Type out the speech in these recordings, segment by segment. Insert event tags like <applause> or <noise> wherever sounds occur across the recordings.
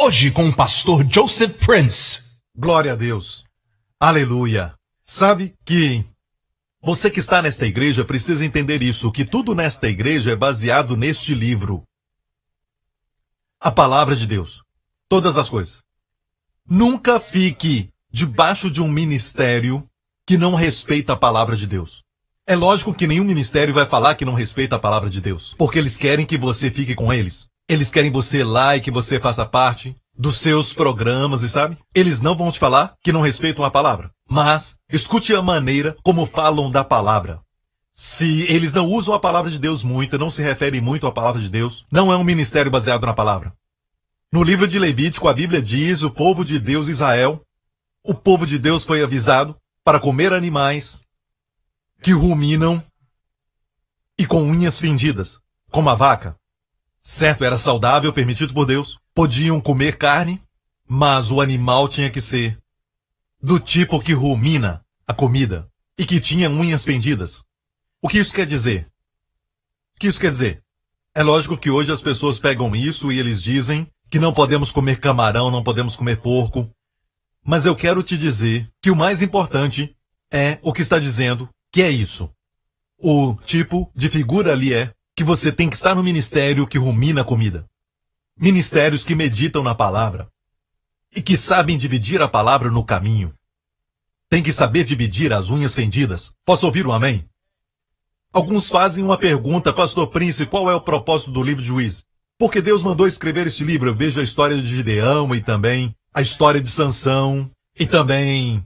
Hoje com o pastor Joseph Prince. Glória a Deus. Aleluia. Sabe que você que está nesta igreja precisa entender isso, que tudo nesta igreja é baseado neste livro. A palavra de Deus. Todas as coisas. Nunca fique debaixo de um ministério que não respeita a palavra de Deus. É lógico que nenhum ministério vai falar que não respeita a palavra de Deus, porque eles querem que você fique com eles. Eles querem você lá e que você faça parte dos seus programas, e sabe? Eles não vão te falar que não respeitam a palavra. Mas escute a maneira como falam da palavra. Se eles não usam a palavra de Deus muito, não se referem muito à palavra de Deus, não é um ministério baseado na palavra. No livro de Levítico, a Bíblia diz: o povo de Deus, Israel, o povo de Deus foi avisado para comer animais que ruminam e com unhas fendidas, como a vaca. Certo, era saudável, permitido por Deus. Podiam comer carne, mas o animal tinha que ser do tipo que rumina a comida e que tinha unhas fendidas. O que isso quer dizer? O que isso quer dizer? É lógico que hoje as pessoas pegam isso e eles dizem que não podemos comer camarão, não podemos comer porco. Mas eu quero te dizer que o mais importante é o que está dizendo, que é isso. O tipo de figura ali é que você tem que estar no ministério que rumina a comida. Ministérios que meditam na palavra e que sabem dividir a palavra no caminho. Tem que saber dividir as unhas fendidas. Posso ouvir um amém? Alguns fazem uma pergunta, Pastor Prince, qual é o propósito do livro de Juízes? Porque Deus mandou escrever este livro. Eu vejo a história de Gideão e também a história de Sansão e também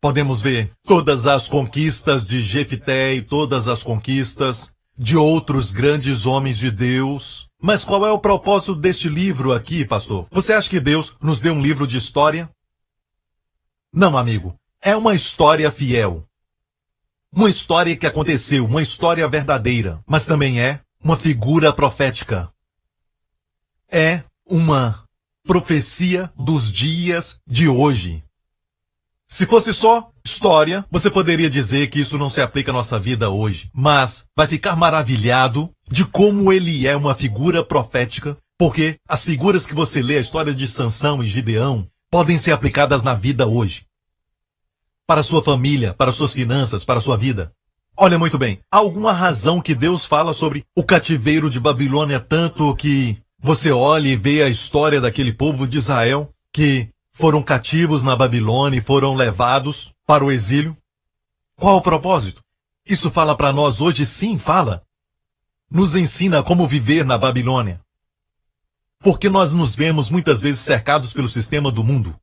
podemos ver todas as conquistas de Jefité e todas as conquistas de outros grandes homens de Deus. Mas qual é o propósito deste livro aqui, pastor? Você acha que Deus nos deu um livro de história? Não, amigo. É uma história fiel. Uma história que aconteceu, uma história verdadeira, mas também é uma figura profética. É uma profecia dos dias de hoje. Se fosse só história, você poderia dizer que isso não se aplica à nossa vida hoje, mas vai ficar maravilhado de como ele é uma figura profética, porque as figuras que você lê, a história de Sansão e Gideão, podem ser aplicadas na vida hoje. Para sua família, para suas finanças, para sua vida. Olha muito bem, há alguma razão que Deus fala sobre o cativeiro de Babilônia tanto que você olha e vê a história daquele povo de Israel que foram cativos na Babilônia e foram levados para o exílio? Qual o propósito? Isso fala para nós hoje? Sim, fala. Nos ensina como viver na Babilônia. Porque nós nos vemos muitas vezes cercados pelo sistema do mundo.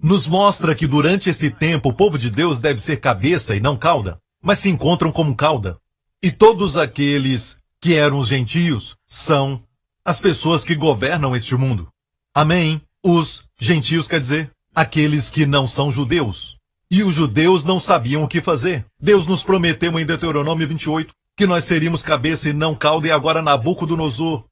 Nos mostra que durante esse tempo o povo de Deus deve ser cabeça e não cauda, mas se encontram como cauda. E todos aqueles que eram os gentios são as pessoas que governam este mundo. Amém? Os gentios quer dizer aqueles que não são judeus. E os judeus não sabiam o que fazer. Deus nos prometeu em Deuteronômio 28 que nós seríamos cabeça e não cauda e agora Nabucodonosor.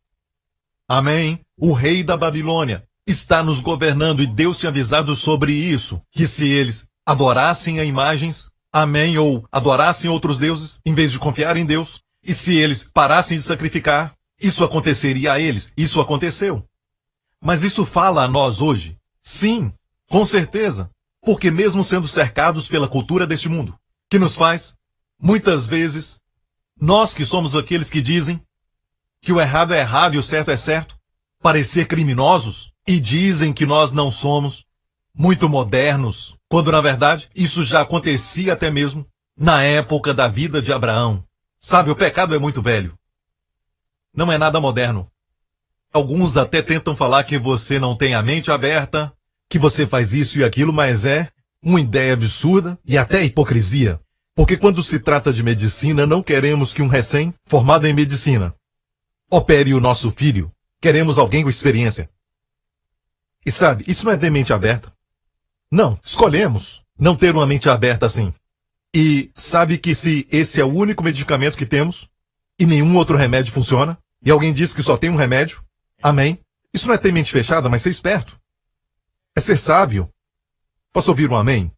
Amém? O rei da Babilônia está nos governando e Deus tinha avisado sobre isso, que se eles adorassem a imagens, amém, ou adorassem outros deuses, em vez de confiar em Deus, e se eles parassem de sacrificar, isso aconteceria a eles. Isso aconteceu. Mas isso fala a nós hoje? Sim, com certeza. Porque mesmo sendo cercados pela cultura deste mundo, que nos faz, muitas vezes, nós que somos aqueles que dizem que o errado é errado e o certo é certo, parecer criminosos e dizem que nós não somos muito modernos, quando na verdade isso já acontecia até mesmo na época da vida de Abraão. Sabe, o pecado é muito velho. Não é nada moderno. Alguns até tentam falar que você não tem a mente aberta, que você faz isso e aquilo, mas é uma ideia absurda e até hipocrisia. Porque quando se trata de medicina, não queremos que um recém-formado em medicina opere o nosso filho. Queremos alguém com experiência. E sabe, isso não é ter mente aberta. Não, escolhemos não ter uma mente aberta assim. E sabe que se esse é o único medicamento que temos e nenhum outro remédio funciona, e alguém diz que só tem um remédio, Amém? Isso não é ter mente fechada, mas ser esperto. É ser sábio. Posso ouvir um amém?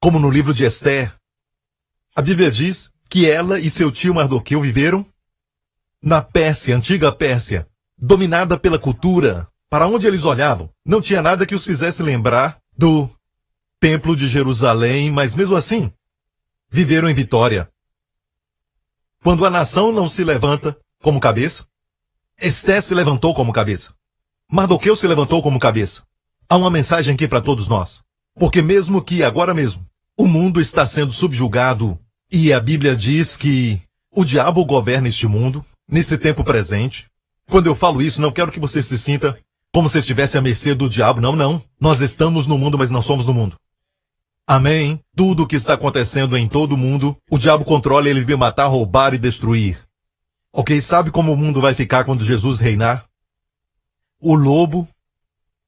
Como no livro de Esther, a Bíblia diz que ela e seu tio Mardoqueu viveram na Pérsia, antiga Pérsia, dominada pela cultura Para onde eles olhavam, não tinha nada que os fizesse lembrar do Templo de Jerusalém, mas mesmo assim, viveram em vitória. Quando a nação não se levanta como cabeça, Esté se levantou como cabeça. Mardoqueu se levantou como cabeça. Há uma mensagem aqui para todos nós. Porque mesmo que agora mesmo o mundo está sendo subjugado e a Bíblia diz que o diabo governa este mundo, nesse tempo presente. Quando eu falo isso, não quero que você se sinta como se estivesse à mercê do diabo. Não, não. Nós estamos no mundo, mas não somos no mundo. Amém? Tudo o que está acontecendo em todo o mundo, o diabo controla, ele veio matar, roubar e destruir. Ok, sabe como o mundo vai ficar quando Jesus reinar? O lobo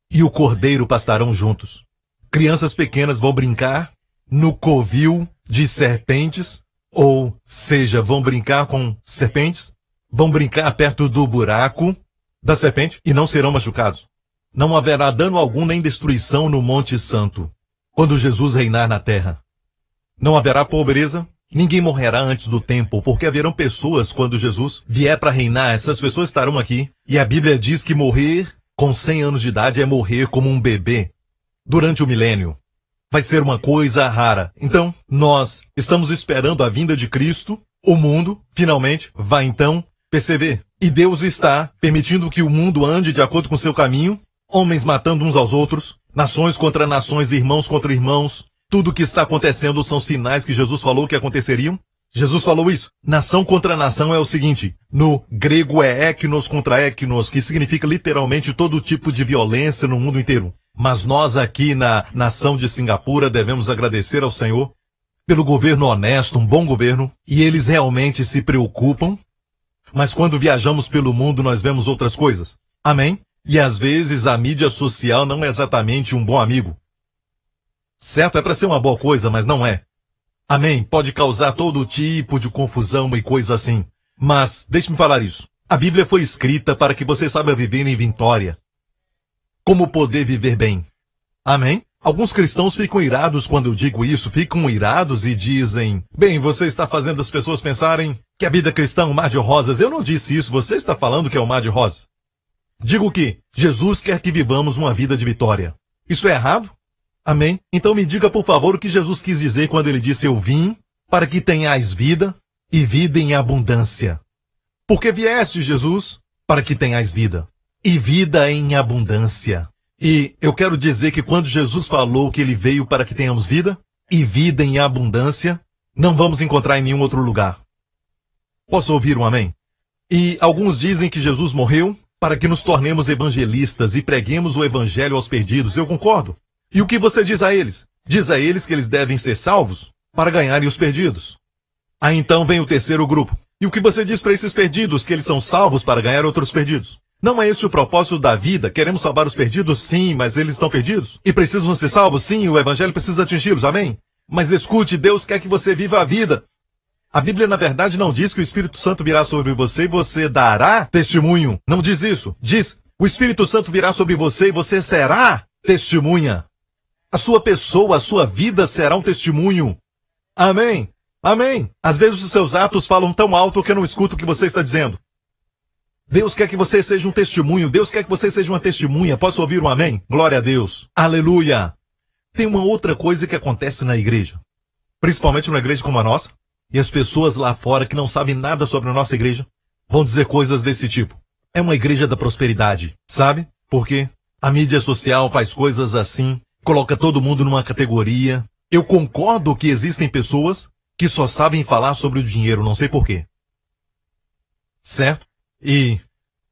e o cordeiro pastarão juntos. Crianças pequenas vão brincar no covil de serpentes, ou seja, vão brincar com serpentes, vão brincar perto do buraco da serpente e não serão machucados. Não haverá dano algum nem destruição no Monte Santo, quando Jesus reinar na terra. Não haverá pobreza, Ninguém morrerá antes do tempo, porque haverão pessoas quando Jesus vier para reinar, essas pessoas estarão aqui. E a Bíblia diz que morrer com 100 anos de idade é morrer como um bebê durante o milênio. Vai ser uma coisa rara. Então, nós estamos esperando a vinda de Cristo. O mundo, finalmente, vai então perceber. E Deus está permitindo que o mundo ande de acordo com seu caminho, homens matando uns aos outros, nações contra nações, irmãos contra irmãos, tudo o que está acontecendo são sinais que Jesus falou que aconteceriam? Jesus falou isso. Nação contra nação é o seguinte. No grego é eknos contra eknos, que significa literalmente todo tipo de violência no mundo inteiro. Mas nós aqui na nação de Singapura devemos agradecer ao Senhor pelo governo honesto, um bom governo, e eles realmente se preocupam. Mas quando viajamos pelo mundo nós vemos outras coisas. Amém? E às vezes a mídia social não é exatamente um bom amigo. Certo, é para ser uma boa coisa, mas não é. Amém. Pode causar todo tipo de confusão e coisa assim. Mas, deixe-me falar isso. A Bíblia foi escrita para que você saiba viver em vitória. Como poder viver bem. Amém? Alguns cristãos ficam irados quando eu digo isso, ficam irados e dizem, bem, você está fazendo as pessoas pensarem que a vida cristã é um mar de rosas. Eu não disse isso, você está falando que é um mar de rosas. Digo que Jesus quer que vivamos uma vida de vitória. Isso é errado? Amém? Então me diga, por favor, o que Jesus quis dizer quando ele disse: Eu vim para que tenhais vida e vida em abundância. Porque vieste, Jesus, para que tenhais vida e vida em abundância. E eu quero dizer que quando Jesus falou que ele veio para que tenhamos vida e vida em abundância, não vamos encontrar em nenhum outro lugar. Posso ouvir um amém? E alguns dizem que Jesus morreu para que nos tornemos evangelistas e preguemos o evangelho aos perdidos. Eu concordo. E o que você diz a eles? Diz a eles que eles devem ser salvos para ganharem os perdidos. Aí então vem o terceiro grupo. E o que você diz para esses perdidos? Que eles são salvos para ganhar outros perdidos. Não é esse o propósito da vida? Queremos salvar os perdidos? Sim, mas eles estão perdidos. E precisam ser salvos? Sim, o evangelho precisa atingi-los. Amém? Mas escute, Deus quer que você viva a vida. A Bíblia, na verdade, não diz que o Espírito Santo virá sobre você e você dará testemunho. Não diz isso. Diz, o Espírito Santo virá sobre você e você será testemunha. A sua pessoa, a sua vida será um testemunho. Amém. Amém. Às vezes os seus atos falam tão alto que eu não escuto o que você está dizendo. Deus quer que você seja um testemunho. Deus quer que você seja uma testemunha. Posso ouvir um amém? Glória a Deus. Aleluia. Tem uma outra coisa que acontece na igreja. Principalmente numa igreja como a nossa. E as pessoas lá fora que não sabem nada sobre a nossa igreja vão dizer coisas desse tipo. É uma igreja da prosperidade. Sabe? Porque a mídia social faz coisas assim coloca todo mundo numa categoria. Eu concordo que existem pessoas que só sabem falar sobre o dinheiro, não sei porquê. Certo? E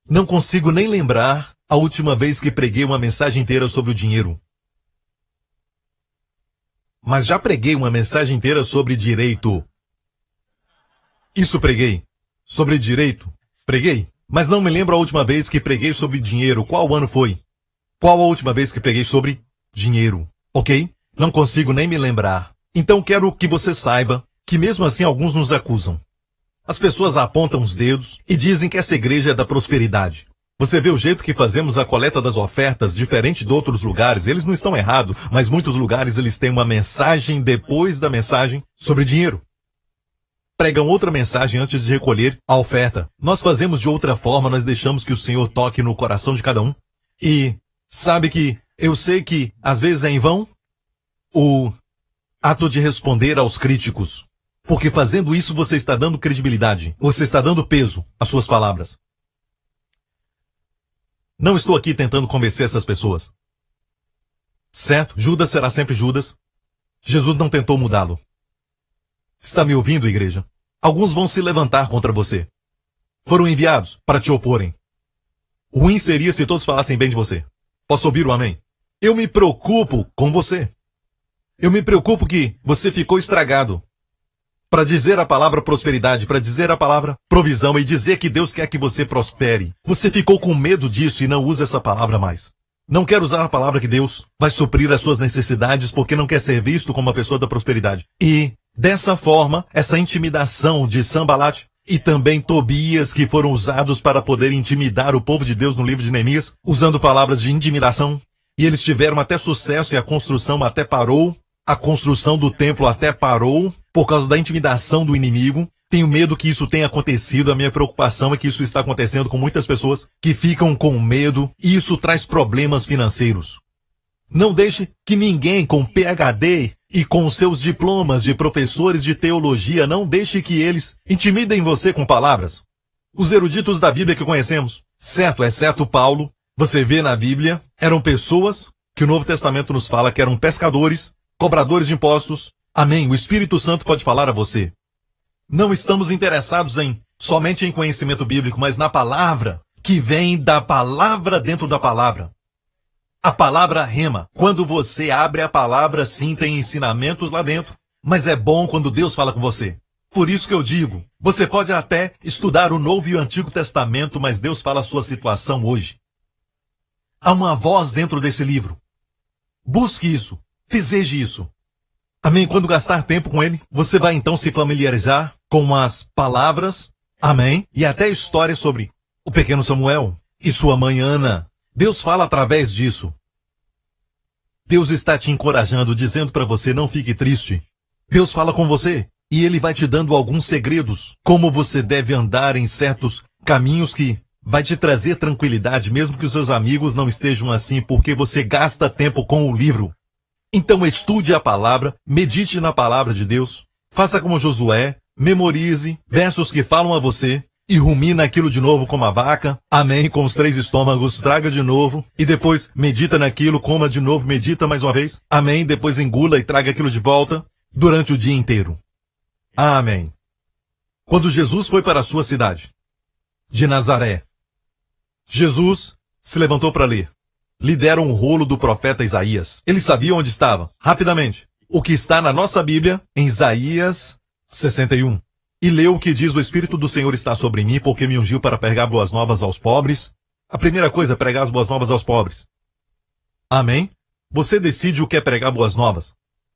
não consigo nem lembrar a última vez que preguei uma mensagem inteira sobre o dinheiro. Mas já preguei uma mensagem inteira sobre direito. Isso preguei. Sobre direito. Preguei. Mas não me lembro a última vez que preguei sobre dinheiro. Qual ano foi? Qual a última vez que preguei sobre dinheiro, ok? Não consigo nem me lembrar. Então quero que você saiba que mesmo assim alguns nos acusam. As pessoas apontam os dedos e dizem que essa igreja é da prosperidade. Você vê o jeito que fazemos a coleta das ofertas, diferente de outros lugares, eles não estão errados, mas muitos lugares eles têm uma mensagem depois da mensagem sobre dinheiro. Pregam outra mensagem antes de recolher a oferta. Nós fazemos de outra forma, nós deixamos que o Senhor toque no coração de cada um. E sabe que eu sei que às vezes é em vão o ato de responder aos críticos. Porque fazendo isso você está dando credibilidade, você está dando peso às suas palavras. Não estou aqui tentando convencer essas pessoas. Certo? Judas será sempre Judas. Jesus não tentou mudá-lo. Está me ouvindo, igreja? Alguns vão se levantar contra você. Foram enviados para te oporem. Ruim seria se todos falassem bem de você. Posso ouvir o amém? Eu me preocupo com você. Eu me preocupo que você ficou estragado. Para dizer a palavra prosperidade, para dizer a palavra provisão e dizer que Deus quer que você prospere. Você ficou com medo disso e não usa essa palavra mais. Não quer usar a palavra que Deus vai suprir as suas necessidades porque não quer ser visto como uma pessoa da prosperidade. E, dessa forma, essa intimidação de Sambalat e também Tobias, que foram usados para poder intimidar o povo de Deus no livro de Neemias, usando palavras de intimidação, e eles tiveram até sucesso e a construção até parou, a construção do templo até parou por causa da intimidação do inimigo. Tenho medo que isso tenha acontecido. A minha preocupação é que isso está acontecendo com muitas pessoas que ficam com medo e isso traz problemas financeiros. Não deixe que ninguém com PhD e com seus diplomas de professores de teologia, não deixe que eles intimidem você com palavras. Os eruditos da Bíblia que conhecemos, certo, exceto Paulo, você vê na Bíblia, eram pessoas que o Novo Testamento nos fala que eram pescadores, cobradores de impostos. Amém. O Espírito Santo pode falar a você. Não estamos interessados em somente em conhecimento bíblico, mas na palavra que vem da palavra dentro da palavra. A palavra rema. Quando você abre a palavra, sim, tem ensinamentos lá dentro. Mas é bom quando Deus fala com você. Por isso que eu digo, você pode até estudar o Novo e o Antigo Testamento, mas Deus fala a sua situação hoje. Há uma voz dentro desse livro. Busque isso. Deseje isso. Amém. Quando gastar tempo com ele, você vai então se familiarizar com as palavras. Amém. E até histórias sobre o pequeno Samuel e sua mãe Ana. Deus fala através disso. Deus está te encorajando, dizendo para você não fique triste. Deus fala com você e ele vai te dando alguns segredos, como você deve andar em certos caminhos que vai te trazer tranquilidade, mesmo que os seus amigos não estejam assim, porque você gasta tempo com o livro. Então estude a palavra, medite na palavra de Deus, faça como Josué, memorize versos que falam a você e rumina aquilo de novo como a vaca. Amém, com os três estômagos, traga de novo e depois medita naquilo, coma de novo, medita mais uma vez. Amém, depois engula e traga aquilo de volta durante o dia inteiro. Amém. Quando Jesus foi para a sua cidade, de Nazaré, Jesus se levantou para ler lhe deram o rolo do profeta Isaías. Ele sabia onde estava. Rapidamente. O que está na nossa Bíblia, em Isaías 61. E leu o que diz: O Espírito do Senhor está sobre mim, porque me ungiu para pregar boas novas aos pobres. A primeira coisa é pregar as boas novas aos pobres. Amém? Você decide o que é pregar boas novas.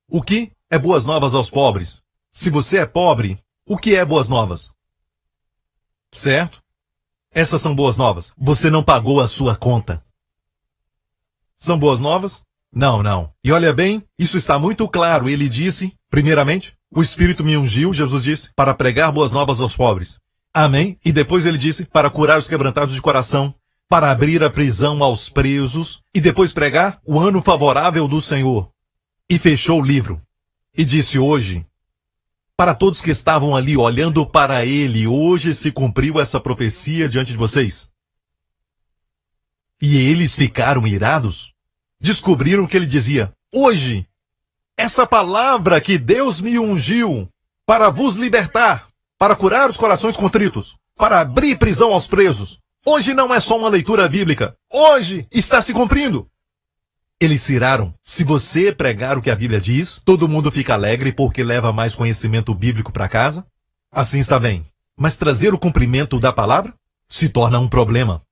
O que é boas novas aos pobres? Se você é pobre, o que é boas novas? Certo? Essas são boas novas. Você não pagou a sua conta. São boas novas? Não, não. E olha bem, isso está muito claro. Ele disse, primeiramente, o Espírito me ungiu, Jesus disse, para pregar boas novas aos pobres. Amém? E depois ele disse, para curar os quebrantados de coração, para abrir a prisão aos presos, e depois pregar o ano favorável do Senhor. E fechou o livro. E disse hoje, para todos que estavam ali olhando para ele, hoje se cumpriu essa profecia diante de vocês. E eles ficaram irados. Descobriram que ele dizia: Hoje, essa palavra que Deus me ungiu para vos libertar, para curar os corações contritos, para abrir prisão aos presos. Hoje não é só uma leitura bíblica. Hoje está se cumprindo. Eles iraram. Se você pregar o que a Bíblia diz, todo mundo fica alegre porque leva mais conhecimento bíblico para casa. Assim está bem. Mas trazer o cumprimento da palavra se torna um problema.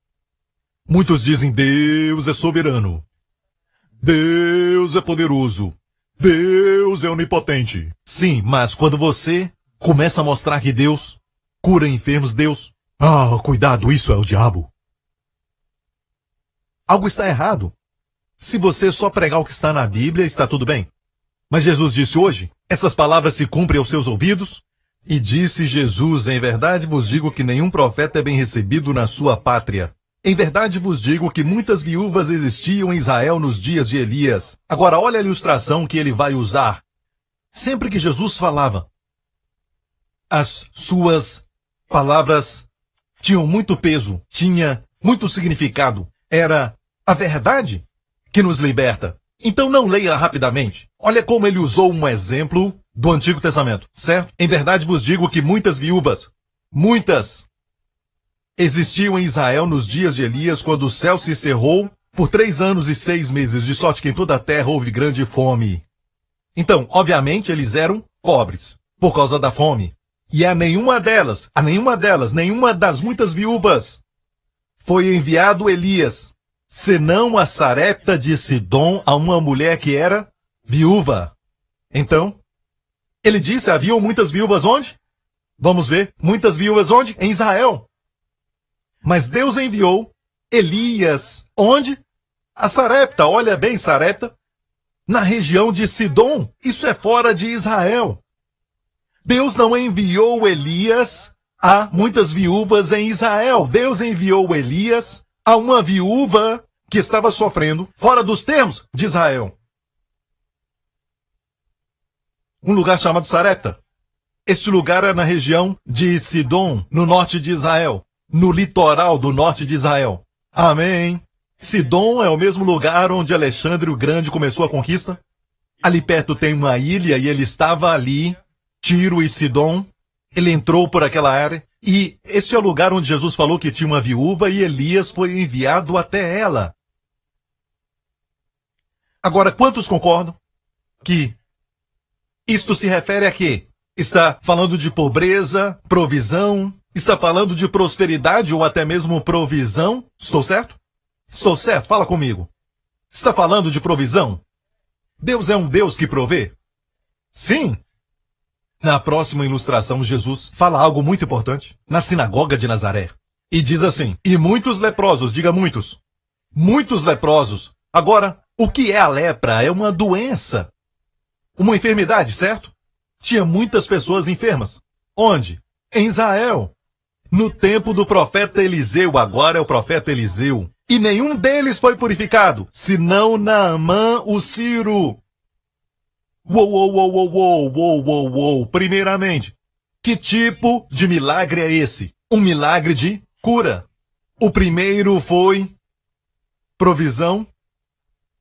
Muitos dizem Deus é soberano. Deus é poderoso. Deus é onipotente. Sim, mas quando você começa a mostrar que Deus cura enfermos, Deus. Ah, cuidado, isso é o diabo. Algo está errado. Se você só pregar o que está na Bíblia, está tudo bem. Mas Jesus disse hoje: essas palavras se cumprem aos seus ouvidos? E disse Jesus: Em verdade vos digo que nenhum profeta é bem recebido na sua pátria. Em verdade vos digo que muitas viúvas existiam em Israel nos dias de Elias. Agora olha a ilustração que ele vai usar. Sempre que Jesus falava, as suas palavras tinham muito peso, tinha muito significado. Era a verdade que nos liberta. Então não leia rapidamente. Olha como ele usou um exemplo do Antigo Testamento, certo? Em verdade vos digo que muitas viúvas, muitas, existiam em Israel nos dias de Elias, quando o céu se cerrou por três anos e seis meses, de sorte que em toda a terra houve grande fome. Então, obviamente, eles eram pobres, por causa da fome. E a nenhuma delas, a nenhuma delas, nenhuma das muitas viúvas, foi enviado Elias, senão a Sarepta de Sidom a uma mulher que era viúva. Então, ele disse, haviam muitas viúvas onde? Vamos ver, muitas viúvas onde? Em Israel. Mas Deus enviou Elias, onde? A Sarepta, olha bem, Sarepta, na região de Sidom. Isso é fora de Israel. Deus não enviou Elias a muitas viúvas em Israel. Deus enviou Elias a uma viúva que estava sofrendo fora dos termos de Israel. Um lugar chamado Sarepta. Este lugar é na região de Sidom, no norte de Israel, no litoral do norte de Israel. Amém. Sidom é o mesmo lugar onde Alexandre o Grande começou a conquista. Ali perto tem uma ilha e ele estava ali, Tiro e Sidom. Ele entrou por aquela área e este é o lugar onde Jesus falou que tinha uma viúva e Elias foi enviado até ela. Agora, quantos concordam que isto se refere a quê? Está falando de pobreza, provisão, está falando de prosperidade ou até mesmo provisão? Estou certo? Estou certo, fala comigo. Está falando de provisão? Deus é um Deus que provê? Sim. Na próxima ilustração, Jesus fala algo muito importante na sinagoga de Nazaré. E diz assim: E muitos leprosos, diga muitos. Muitos leprosos. Agora, o que é a lepra? É uma doença. Uma enfermidade, certo? Tinha muitas pessoas enfermas. Onde? Em Israel. No tempo do profeta Eliseu, agora é o profeta Eliseu. E nenhum deles foi purificado, senão Naamã o Ciro. Uou, uou, uou, uou, uou, uou, uou. Primeiramente, que tipo de milagre é esse? Um milagre de cura. O primeiro foi provisão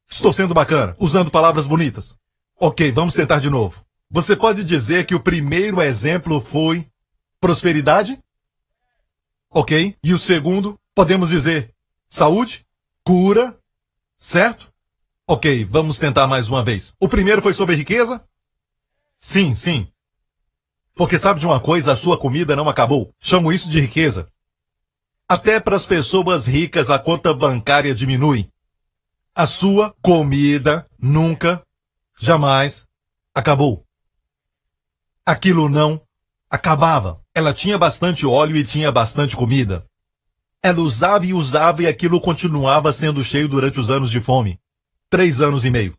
Estou sendo bacana, usando palavras bonitas. Ok, vamos tentar de novo. Você pode dizer que o primeiro exemplo foi prosperidade? Ok. E o segundo, podemos dizer saúde, cura, certo? Ok, vamos tentar mais uma vez. O primeiro foi sobre riqueza? Sim, sim. Porque sabe de uma coisa, a sua comida não acabou. Chamo isso de riqueza. Até para as pessoas ricas a conta bancária diminui a sua comida nunca, jamais acabou. Aquilo não acabava. Ela tinha bastante óleo e tinha bastante comida. Ela usava e usava e aquilo continuava sendo cheio durante os anos de fome. Três anos e meio.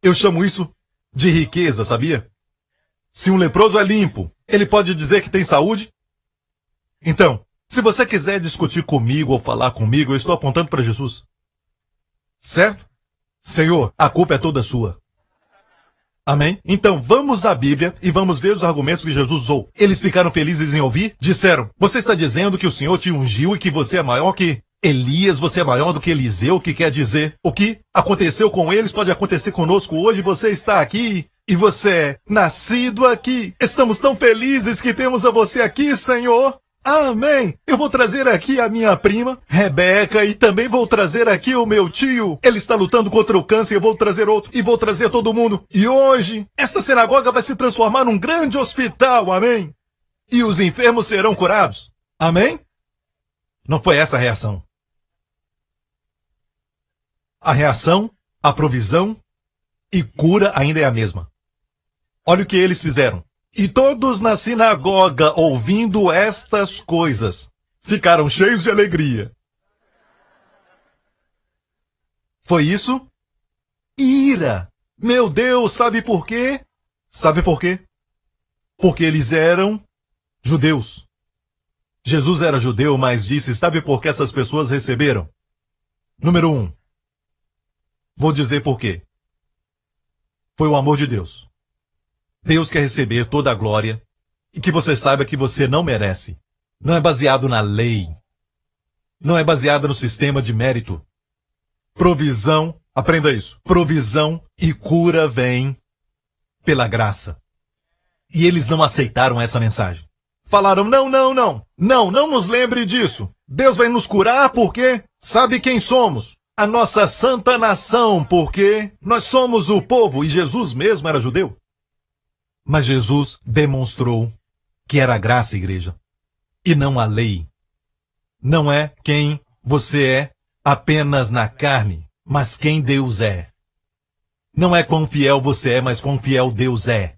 Eu chamo isso de riqueza, sabia? Se um leproso é limpo, ele pode dizer que tem saúde? Então, se você quiser discutir comigo ou falar comigo, eu estou apontando para Jesus. Certo? Senhor, a culpa é toda sua. Amém? Então vamos à Bíblia e vamos ver os argumentos que Jesus usou. Eles ficaram felizes em ouvir? Disseram: Você está dizendo que o Senhor te ungiu e que você é maior que Elias, você é maior do que Eliseu, que quer dizer o que aconteceu com eles pode acontecer conosco hoje. Você está aqui e você é nascido aqui. Estamos tão felizes que temos a você aqui, Senhor. Amém! Eu vou trazer aqui a minha prima, Rebeca, e também vou trazer aqui o meu tio. Ele está lutando contra o câncer, eu vou trazer outro, e vou trazer todo mundo. E hoje, esta sinagoga vai se transformar num grande hospital, amém? E os enfermos serão curados. Amém? Não foi essa a reação. A reação, a provisão e cura ainda é a mesma. Olha o que eles fizeram. E todos na sinagoga, ouvindo estas coisas, ficaram cheios de alegria. Foi isso? Ira! Meu Deus, sabe por quê? Sabe por quê? Porque eles eram judeus. Jesus era judeu, mas disse: Sabe por que essas pessoas receberam? Número um. Vou dizer por quê. Foi o amor de Deus. Deus quer receber toda a glória e que você saiba que você não merece. Não é baseado na lei. Não é baseado no sistema de mérito. Provisão, aprenda isso. Provisão e cura vem pela graça. E eles não aceitaram essa mensagem. Falaram: não, não, não. Não, não nos lembre disso. Deus vai nos curar porque sabe quem somos. A nossa santa nação, porque nós somos o povo e Jesus mesmo era judeu. Mas Jesus demonstrou que era a graça, igreja, e não a lei. Não é quem você é apenas na carne, mas quem Deus é. Não é quão fiel você é, mas quão fiel Deus é.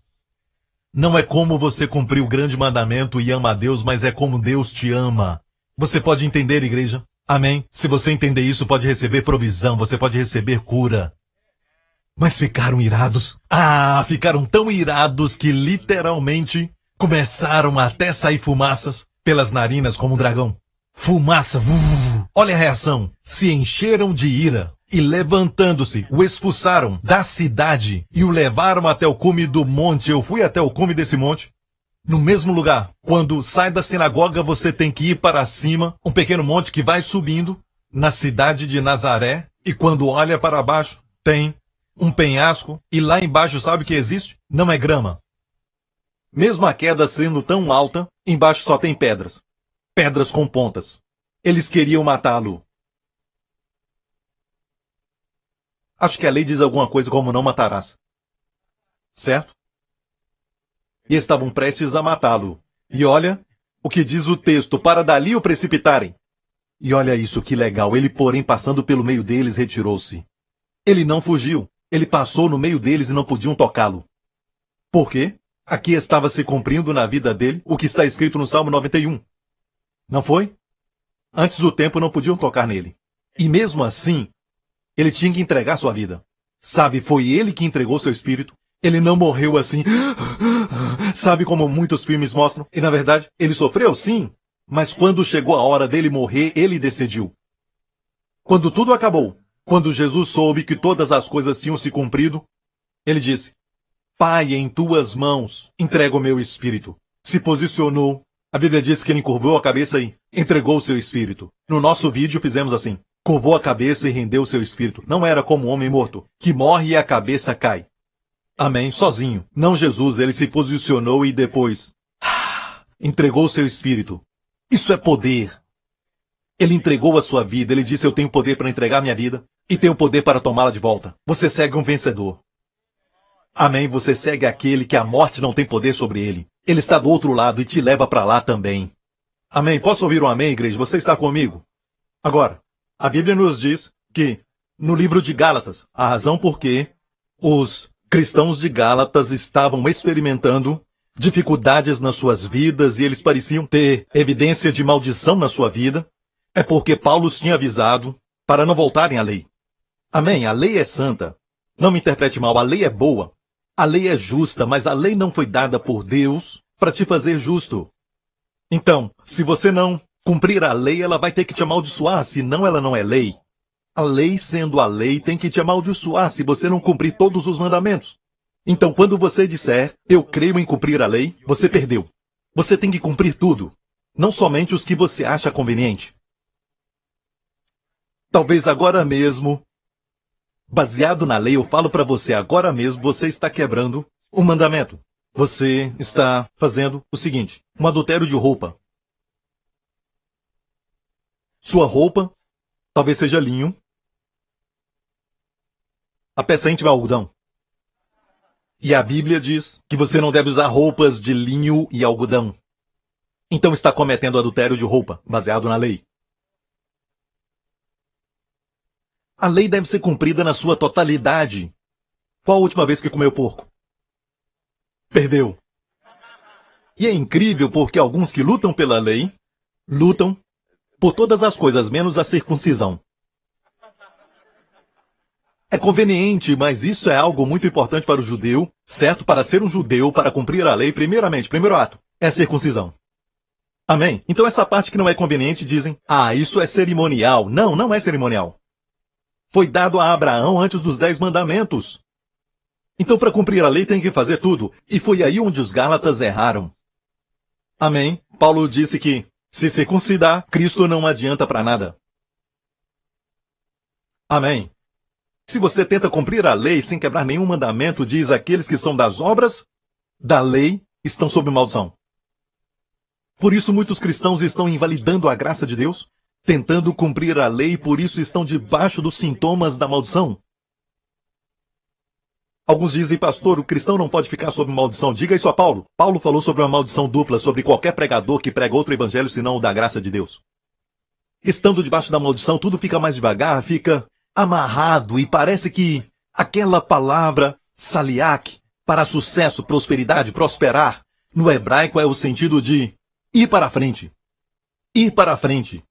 Não é como você cumpriu o grande mandamento e ama a Deus, mas é como Deus te ama. Você pode entender, igreja? Amém? Se você entender isso, pode receber provisão, você pode receber cura. Mas ficaram irados. Ah, ficaram tão irados que literalmente começaram a até sair fumaças pelas narinas como um dragão. Fumaça. Olha a reação. Se encheram de ira e levantando-se, o expulsaram da cidade e o levaram até o cume do monte. Eu fui até o cume desse monte. No mesmo lugar, quando sai da sinagoga, você tem que ir para cima, um pequeno monte que vai subindo, na cidade de Nazaré, e quando olha para baixo, tem um penhasco, e lá embaixo sabe o que existe? Não é grama. Mesmo a queda sendo tão alta, embaixo só tem pedras. Pedras com pontas. Eles queriam matá-lo. Acho que a lei diz alguma coisa como não matarás. Certo? E estavam prestes a matá-lo. E olha o que diz o texto, para dali o precipitarem. E olha isso, que legal. Ele, porém, passando pelo meio deles, retirou-se. Ele não fugiu. Ele passou no meio deles e não podiam tocá-lo. Por quê? Aqui estava se cumprindo na vida dele o que está escrito no Salmo 91. Não foi? Antes do tempo não podiam tocar nele. E mesmo assim, ele tinha que entregar sua vida. Sabe, foi ele que entregou seu espírito. Ele não morreu assim. Sabe como muitos filmes mostram? E na verdade, ele sofreu sim. Mas quando chegou a hora dele morrer, ele decidiu. Quando tudo acabou, quando Jesus soube que todas as coisas tinham se cumprido, ele disse: Pai, em tuas mãos entrego o meu espírito. Se posicionou. A Bíblia diz que ele encurvou a cabeça e entregou o seu espírito. No nosso vídeo fizemos assim. Curvou a cabeça e rendeu o seu espírito. Não era como um homem morto, que morre e a cabeça cai. Amém. Sozinho. Não Jesus, ele se posicionou e depois <sighs> entregou seu espírito. Isso é poder. Ele entregou a sua vida. Ele disse: Eu tenho poder para entregar minha vida e tenho poder para tomá-la de volta. Você segue um vencedor. Amém. Você segue aquele que a morte não tem poder sobre ele. Ele está do outro lado e te leva para lá também. Amém. Posso ouvir um amém, igreja? Você está comigo? Agora, a Bíblia nos diz que, no livro de Gálatas, a razão por que os cristãos de Gálatas estavam experimentando dificuldades nas suas vidas e eles pareciam ter evidência de maldição na sua vida, é porque Paulo os tinha avisado para não voltarem à lei. Amém? A lei é santa. Não me interprete mal, a lei é boa. A lei é justa, mas a lei não foi dada por Deus para te fazer justo. Então, se você não cumprir a lei, ela vai ter que te amaldiçoar, senão ela não é lei. A lei, sendo a lei, tem que te amaldiçoar se você não cumprir todos os mandamentos. Então, quando você disser, eu creio em cumprir a lei, você perdeu. Você tem que cumprir tudo, não somente os que você acha conveniente. Talvez agora mesmo Baseado na lei, eu falo para você agora mesmo, você está quebrando o mandamento. Você está fazendo o seguinte: um adultério de roupa. Sua roupa talvez seja linho. A peça íntima é algodão. E a Bíblia diz que você não deve usar roupas de linho e algodão. Então está cometendo adultério de roupa, baseado na lei. A lei deve ser cumprida na sua totalidade. Qual a última vez que comeu porco? Perdeu. E é incrível porque alguns que lutam pela lei, lutam por todas as coisas menos a circuncisão. É conveniente, mas isso é algo muito importante para o judeu, certo? Para ser um judeu, para cumprir a lei, primeiramente, primeiro ato, é circuncisão. Amém? Então essa parte que não é conveniente dizem, ah, isso é cerimonial. Não, não é cerimonial. Foi dado a Abraão antes dos dez mandamentos. Então para cumprir a lei tem que fazer tudo. E foi aí onde os Gálatas erraram. Amém? Paulo disse que, se circuncidar, Cristo não adianta para nada. Amém? Se você tenta cumprir a lei sem quebrar nenhum mandamento, diz aqueles que são das obras da lei estão sob maldição. Por isso muitos cristãos estão invalidando a graça de Deus, tentando cumprir a lei e por isso estão debaixo dos sintomas da maldição. Alguns dizem, pastor, o cristão não pode ficar sob maldição. Diga isso a Paulo. Paulo falou sobre uma maldição dupla sobre qualquer pregador que prega outro evangelho senão o da graça de Deus. Estando debaixo da maldição, tudo fica mais devagar, fica amarrado e parece que aquela palavra saliak para sucesso, prosperidade, prosperar, no hebraico é o sentido de ir para frente. Ir para frente.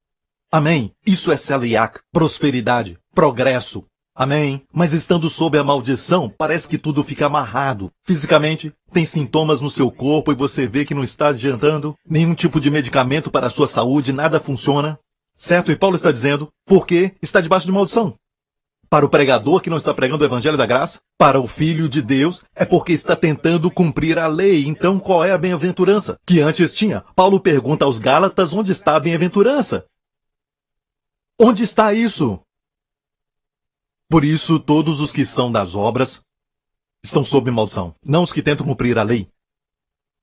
Amém. Isso é saliak, prosperidade, progresso. Amém. Mas estando sob a maldição, parece que tudo fica amarrado. Fisicamente, tem sintomas no seu corpo e você vê que não está adiantando nenhum tipo de medicamento para a sua saúde, nada funciona. Certo? E Paulo está dizendo, porque está debaixo de maldição. Para o pregador que não está pregando o evangelho da graça, para o filho de Deus, é porque está tentando cumprir a lei. Então qual é a bem-aventurança? Que antes tinha. Paulo pergunta aos Gálatas onde está a bem-aventurança. Onde está isso? Por isso, todos os que são das obras estão sob maldição, não os que tentam cumprir a lei.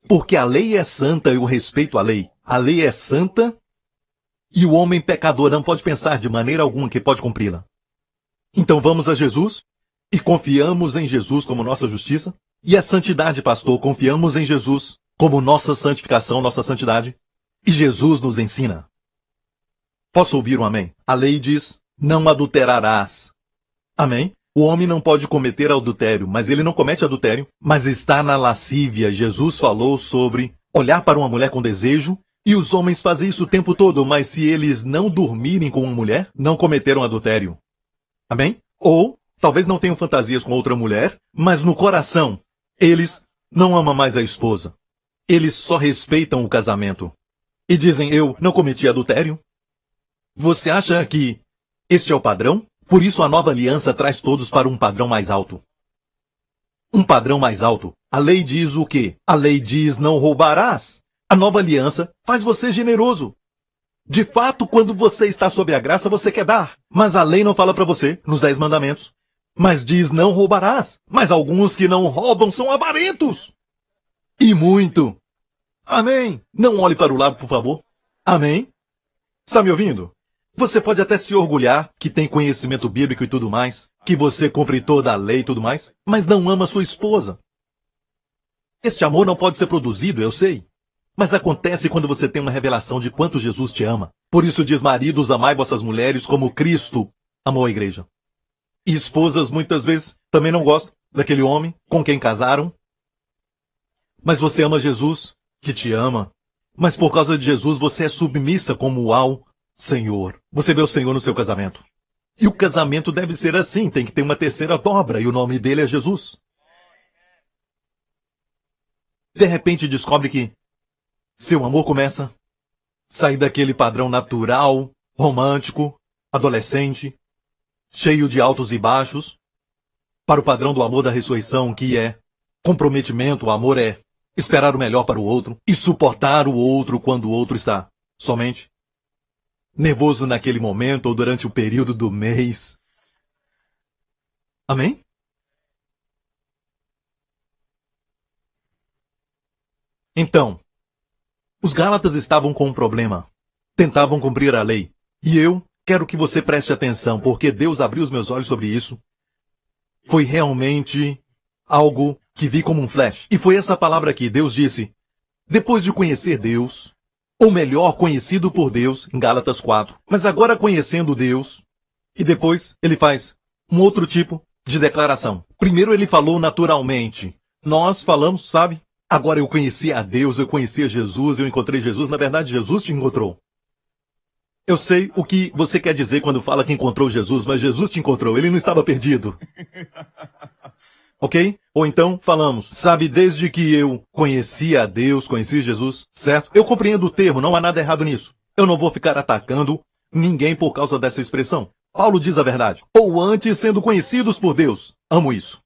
Porque a lei é santa e o respeito à lei. A lei é santa e o homem pecador não pode pensar de maneira alguma que pode cumpri-la. Então vamos a Jesus e confiamos em Jesus como nossa justiça. E a santidade, pastor, confiamos em Jesus como nossa santificação, nossa santidade. E Jesus nos ensina. Posso ouvir um amém? A lei diz: não adulterarás. Amém? O homem não pode cometer adultério, mas ele não comete adultério, mas está na lascívia. Jesus falou sobre olhar para uma mulher com desejo, e os homens fazem isso o tempo todo, mas se eles não dormirem com uma mulher, não cometeram adultério. Amém? Ou talvez não tenham fantasias com outra mulher, mas no coração eles não amam mais a esposa. Eles só respeitam o casamento. E dizem, eu não cometi adultério. Você acha que este é o padrão? Por isso a nova aliança traz todos para um padrão mais alto. Um padrão mais alto. A lei diz o quê? A lei diz não roubarás. A nova aliança faz você generoso. De fato, quando você está sob a graça, você quer dar. Mas a lei não fala para você, nos Dez Mandamentos. Mas diz não roubarás. Mas alguns que não roubam são avarentos. E muito. Amém. Não olhe para o lado, por favor. Amém. Está me ouvindo? Você pode até se orgulhar que tem conhecimento bíblico e tudo mais, que você cumpre toda a lei e tudo mais, mas não ama sua esposa. Este amor não pode ser produzido, eu sei. Mas acontece quando você tem uma revelação de quanto Jesus te ama. Por isso diz maridos, amai vossas mulheres como Cristo amou a igreja. E esposas muitas vezes também não gostam daquele homem com quem casaram. Mas você ama Jesus, que te ama. Mas por causa de Jesus você é submissa como ao Senhor. Você vê o Senhor no seu casamento. E o casamento deve ser assim, tem que ter uma terceira dobra, e o nome dele é Jesus. De repente descobre que seu amor começa a sair daquele padrão natural, romântico, adolescente, cheio de altos e baixos, para o padrão do amor da ressurreição, que é comprometimento, o amor é esperar o melhor para o outro e suportar o outro quando o outro está somente nervoso naquele momento ou durante o período do mês. Amém? Então, os Gálatas estavam com um problema. Tentavam cumprir a lei. E eu quero que você preste atenção, porque Deus abriu os meus olhos sobre isso. Foi realmente algo que vi como um flash. E foi essa palavra aqui. Deus disse: depois de conhecer Deus, ou melhor, conhecido por Deus, em Gálatas 4, mas agora conhecendo Deus, e depois ele faz um outro tipo de declaração. Primeiro ele falou naturalmente. Nós falamos, sabe? Agora eu conheci a Deus, eu conheci a Jesus, eu encontrei Jesus. Na verdade, Jesus te encontrou. Eu sei o que você quer dizer quando fala que encontrou Jesus, mas Jesus te encontrou. Ele não estava perdido. <laughs> Ok? Ou então falamos, sabe, desde que eu conheci a Deus, conheci Jesus, certo? Eu compreendo o termo, não há nada errado nisso. Eu não vou ficar atacando ninguém por causa dessa expressão. Paulo diz a verdade. Ou antes sendo conhecidos por Deus. Amo isso.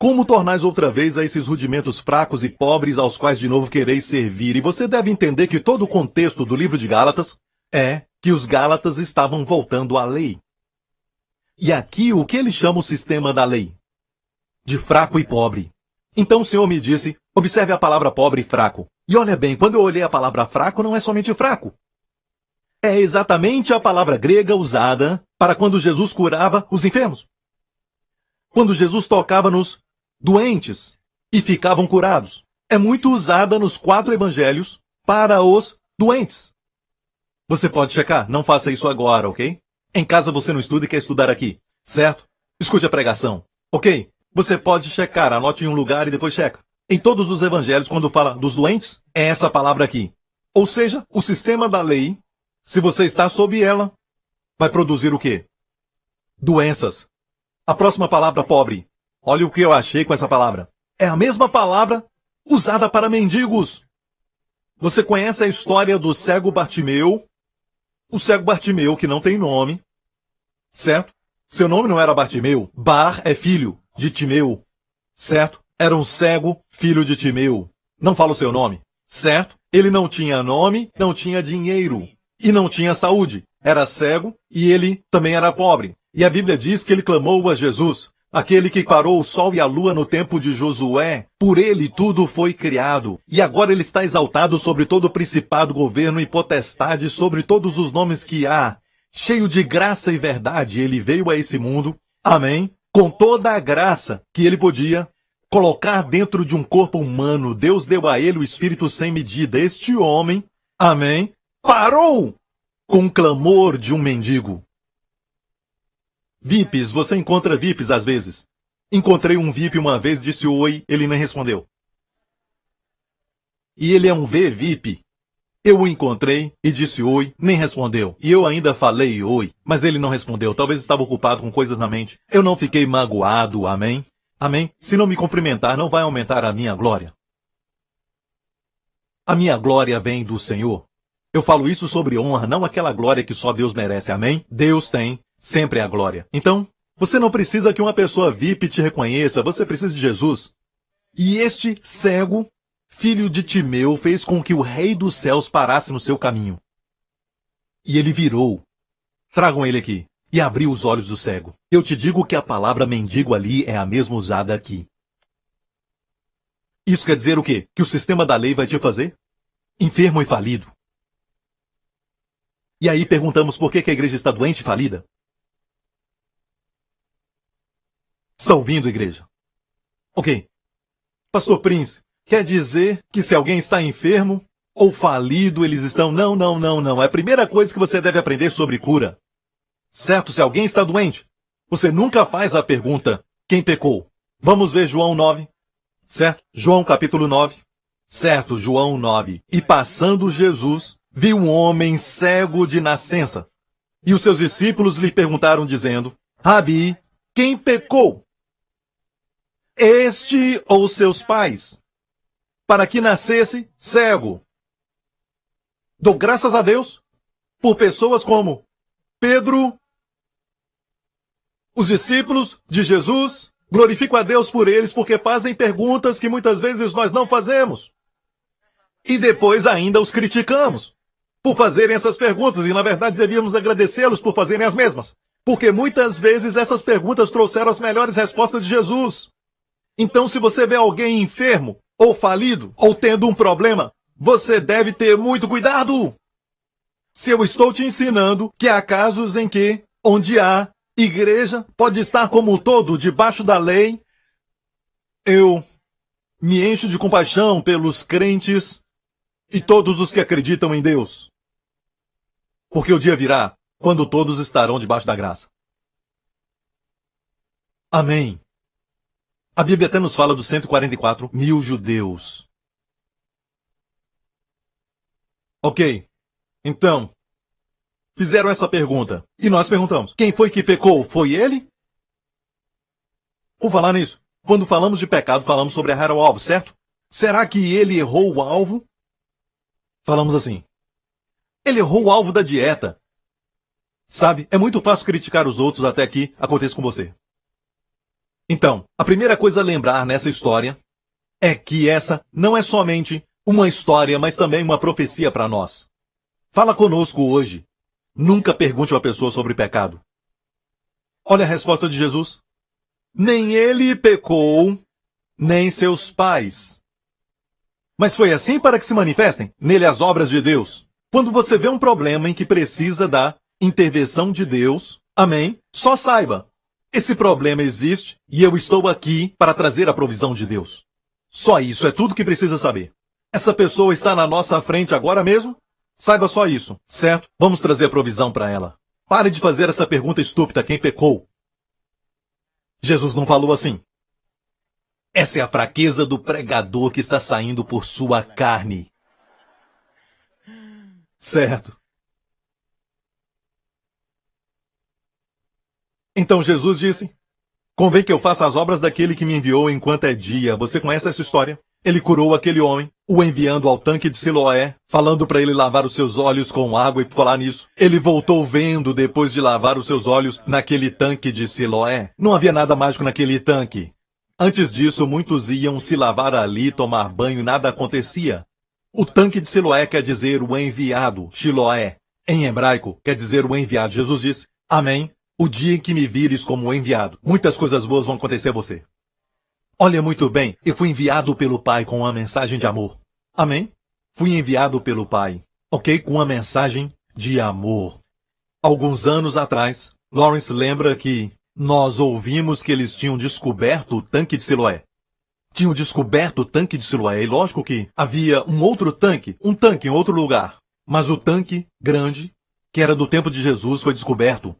Como tornais outra vez a esses rudimentos fracos e pobres aos quais de novo quereis servir? E você deve entender que todo o contexto do livro de Gálatas é que os Gálatas estavam voltando à lei. E aqui o que ele chama o sistema da lei? De fraco e pobre. Então o Senhor me disse, observe a palavra pobre e fraco. E olha bem, quando eu olhei a palavra fraco, não é somente fraco. É exatamente a palavra grega usada para quando Jesus curava os enfermos. Quando Jesus tocava nos doentes e ficavam curados. É muito usada nos quatro evangelhos para os doentes. Você pode checar, não faça isso agora, ok? Em casa você não estuda e quer estudar aqui, certo? Escute a pregação, ok? Você pode checar, anote em um lugar e depois checa. Em todos os evangelhos, quando fala dos doentes, é essa palavra aqui. Ou seja, o sistema da lei, se você está sob ela, vai produzir o quê? Doenças. A próxima palavra, pobre. Olha o que eu achei com essa palavra. É a mesma palavra usada para mendigos. Você conhece a história do cego Bartimeu, o cego Bartimeu, que não tem nome, certo? Seu nome não era Bartimeu. Bar é filho de Timeu, certo? Era um cego, filho de Timeu. Não fala o seu nome, certo? Ele não tinha nome, não tinha dinheiro e não tinha saúde. Era cego e ele também era pobre. E a Bíblia diz que ele clamou a Jesus. Aquele que parou o sol e a lua no tempo de Josué, por ele tudo foi criado. E agora ele está exaltado sobre todo o principado, governo e potestade, sobre todos os nomes que há. Cheio de graça e verdade, ele veio a esse mundo. Amém. Com toda a graça que ele podia colocar dentro de um corpo humano. Deus deu a ele o Espírito sem medida. Este homem, amém, parou com o clamor de um mendigo. VIPs, você encontra VIPs às vezes. Encontrei um VIP uma vez, disse oi, ele nem respondeu. E ele é um V VIP. Eu o encontrei e disse oi, nem respondeu. E eu ainda falei oi, mas ele não respondeu. Talvez estava ocupado com coisas na mente. Eu não fiquei magoado, amém? Amém? Se não me cumprimentar, não vai aumentar a minha glória. A minha glória vem do Senhor. Eu falo isso sobre honra, não aquela glória que só Deus merece, amém? Deus tem sempre é a glória. Então, você não precisa que uma pessoa VIP te reconheça, você precisa de Jesus. E este cego, filho de Timeu, fez com que o rei dos céus parasse no seu caminho. E ele virou. Tragam ele aqui. E abriu os olhos do cego. Eu te digo que a palavra mendigo ali é a mesma usada aqui. Isso quer dizer o quê? Que o sistema da lei vai te fazer? Enfermo e falido. E aí perguntamos por que a igreja está doente e falida? Está ouvindo, igreja? Ok. Pastor Prince, quer dizer que se alguém está enfermo ou falido, eles estão. Não, não, não, não. É a primeira coisa que você deve aprender sobre cura. Certo? Se alguém está doente, você nunca faz a pergunta: quem pecou? Vamos ver João 9. Certo? João capítulo 9. Certo, João 9. E passando Jesus, viu um homem cego de nascença. E os seus discípulos lhe perguntaram, dizendo: Rabi, quem pecou? Este ou seus pais, para que nascesse cego. Dou graças a Deus por pessoas como Pedro, os discípulos de Jesus. Glorifico a Deus por eles porque fazem perguntas que muitas vezes nós não fazemos. E depois ainda os criticamos por fazerem essas perguntas e na verdade devíamos agradecê-los por fazerem as mesmas. Porque muitas vezes essas perguntas trouxeram as melhores respostas de Jesus. Então, se você vê alguém enfermo, ou falido, ou tendo um problema, você deve ter muito cuidado. Se eu estou te ensinando que há casos em que, onde há igreja, pode estar como um todo debaixo da lei, eu me encho de compaixão pelos crentes e todos os que acreditam em Deus. Porque o dia virá quando todos estarão debaixo da graça. Amém. A Bíblia até nos fala dos 144 mil judeus. Ok. Então, fizeram essa pergunta. E nós perguntamos: quem foi que pecou? Foi ele? Por falar nisso, Quando falamos de pecado, falamos sobre errar o alvo, certo? Será que ele errou o alvo? Falamos assim. Ele errou o alvo da dieta. Sabe, é muito fácil criticar os outros até que aconteça com você. Então, a primeira coisa a lembrar nessa história é que essa não é somente uma história, mas também uma profecia para nós. Fala conosco hoje. Nunca pergunte uma pessoa sobre pecado. Olha a resposta de Jesus. Nem ele pecou, nem seus pais. Mas foi assim para que se manifestem nele as obras de Deus. Quando você vê um problema em que precisa da intervenção de Deus, amém, só saiba, esse problema existe e eu estou aqui para trazer a provisão de Deus. Só isso é tudo que precisa saber. Essa pessoa está na nossa frente agora mesmo? Saiba só isso, certo? Vamos trazer a provisão para ela. Pare de fazer essa pergunta estúpida: quem pecou? Jesus não falou assim. Essa é a fraqueza do pregador que está saindo por sua carne. Certo. Então Jesus disse: Convém que eu faça as obras daquele que me enviou enquanto é dia. Você conhece essa história? Ele curou aquele homem, o enviando ao tanque de Siloé, falando para ele lavar os seus olhos com água e por falar nisso, ele voltou vendo depois de lavar os seus olhos naquele tanque de Siloé. Não havia nada mágico naquele tanque. Antes disso, muitos iam se lavar ali, tomar banho nada acontecia. O tanque de Siloé quer dizer o enviado, Shiloé. Em hebraico, quer dizer o enviado. Jesus disse, Amém. O dia em que me vires como enviado, muitas coisas boas vão acontecer a você. Olha muito bem, eu fui enviado pelo Pai com uma mensagem de amor. Amém? Fui enviado pelo Pai, ok? Com uma mensagem de amor. Alguns anos atrás, Lawrence lembra que nós ouvimos que eles tinham descoberto o tanque de Siloé. Tinham descoberto o tanque de Siloé, e lógico que havia um outro tanque, um tanque em outro lugar. Mas o tanque grande, que era do tempo de Jesus, foi descoberto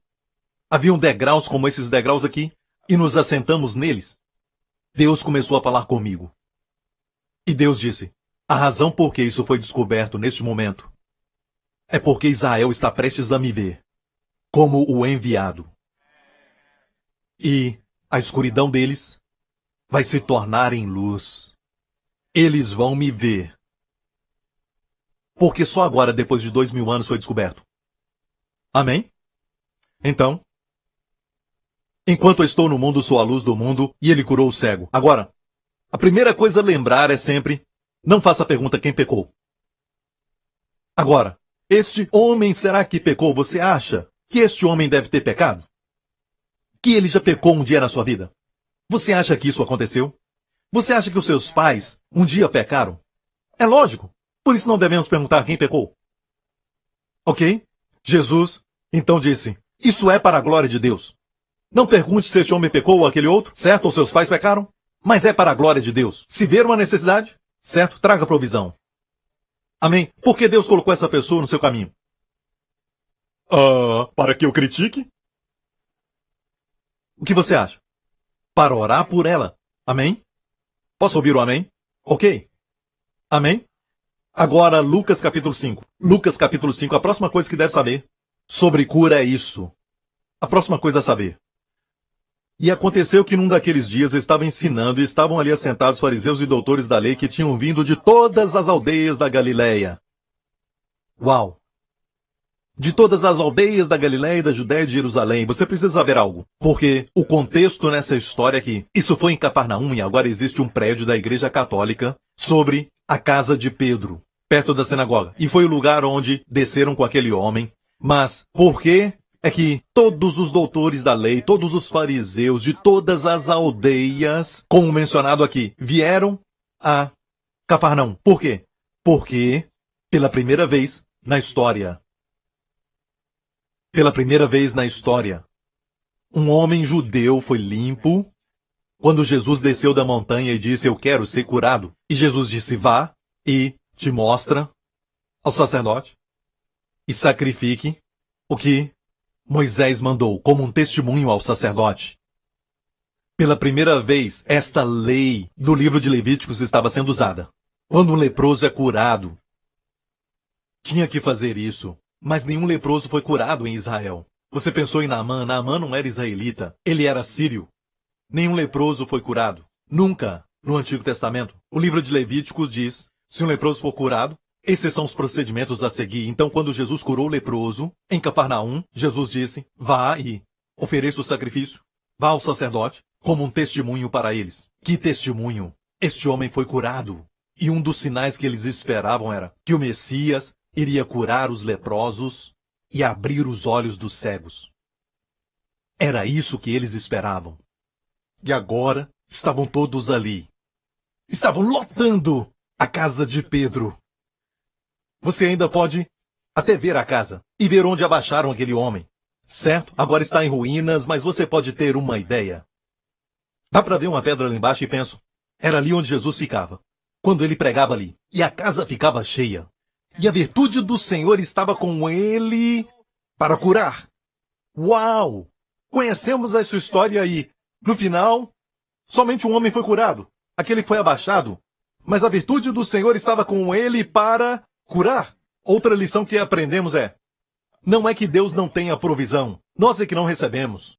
Haviam degraus como esses degraus aqui, e nos assentamos neles. Deus começou a falar comigo. E Deus disse: A razão por que isso foi descoberto neste momento é porque Israel está prestes a me ver como o enviado. E a escuridão deles vai se tornar em luz. Eles vão me ver. Porque só agora, depois de dois mil anos, foi descoberto. Amém? Então, Enquanto estou no mundo, sou a luz do mundo, e ele curou o cego. Agora, a primeira coisa a lembrar é sempre, não faça a pergunta quem pecou. Agora, este homem será que pecou? Você acha que este homem deve ter pecado? Que ele já pecou um dia na sua vida? Você acha que isso aconteceu? Você acha que os seus pais um dia pecaram? É lógico. Por isso não devemos perguntar quem pecou. Ok? Jesus então disse: Isso é para a glória de Deus. Não pergunte se este homem pecou ou aquele outro, certo? Ou seus pais pecaram. Mas é para a glória de Deus. Se ver uma necessidade, certo? Traga provisão. Amém? Por que Deus colocou essa pessoa no seu caminho? Ah, uh, para que eu critique? O que você acha? Para orar por ela. Amém? Posso ouvir o amém? Ok. Amém? Agora, Lucas capítulo 5. Lucas capítulo 5, a próxima coisa que deve saber sobre cura é isso. A próxima coisa a saber. E aconteceu que num daqueles dias estava ensinando e estavam ali assentados fariseus e doutores da lei que tinham vindo de todas as aldeias da Galileia. Uau! De todas as aldeias da Galileia, da Judéia e de Jerusalém, você precisa saber algo. Porque o contexto nessa história aqui, isso foi em Cafarnaum e agora existe um prédio da Igreja Católica sobre a casa de Pedro, perto da sinagoga. E foi o lugar onde desceram com aquele homem. Mas por que é que todos os doutores da lei, todos os fariseus de todas as aldeias, como mencionado aqui, vieram a Cafarnaum. Por quê? Porque, pela primeira vez na história, pela primeira vez na história, um homem judeu foi limpo quando Jesus desceu da montanha e disse: Eu quero ser curado. E Jesus disse: Vá e te mostra ao sacerdote e sacrifique o que Moisés mandou como um testemunho ao sacerdote. Pela primeira vez, esta lei do livro de Levíticos estava sendo usada. Quando um leproso é curado, tinha que fazer isso, mas nenhum leproso foi curado em Israel. Você pensou em Naamã? Naamã não era israelita, ele era sírio. Nenhum leproso foi curado. Nunca, no Antigo Testamento, o livro de Levíticos diz, se um leproso for curado, esses são os procedimentos a seguir. Então, quando Jesus curou o leproso, em Cafarnaum, Jesus disse, vá e ofereça o sacrifício, vá ao sacerdote, como um testemunho para eles. Que testemunho? Este homem foi curado. E um dos sinais que eles esperavam era que o Messias iria curar os leprosos e abrir os olhos dos cegos. Era isso que eles esperavam. E agora estavam todos ali. Estavam lotando a casa de Pedro. Você ainda pode até ver a casa e ver onde abaixaram aquele homem. Certo? Agora está em ruínas, mas você pode ter uma ideia. Dá para ver uma pedra lá embaixo e penso, era ali onde Jesus ficava, quando ele pregava ali, e a casa ficava cheia. E a virtude do Senhor estava com ele para curar. Uau! Conhecemos essa história aí. No final, somente um homem foi curado, aquele que foi abaixado. Mas a virtude do Senhor estava com ele para curar. Outra lição que aprendemos é: não é que Deus não tenha provisão, nós é que não recebemos.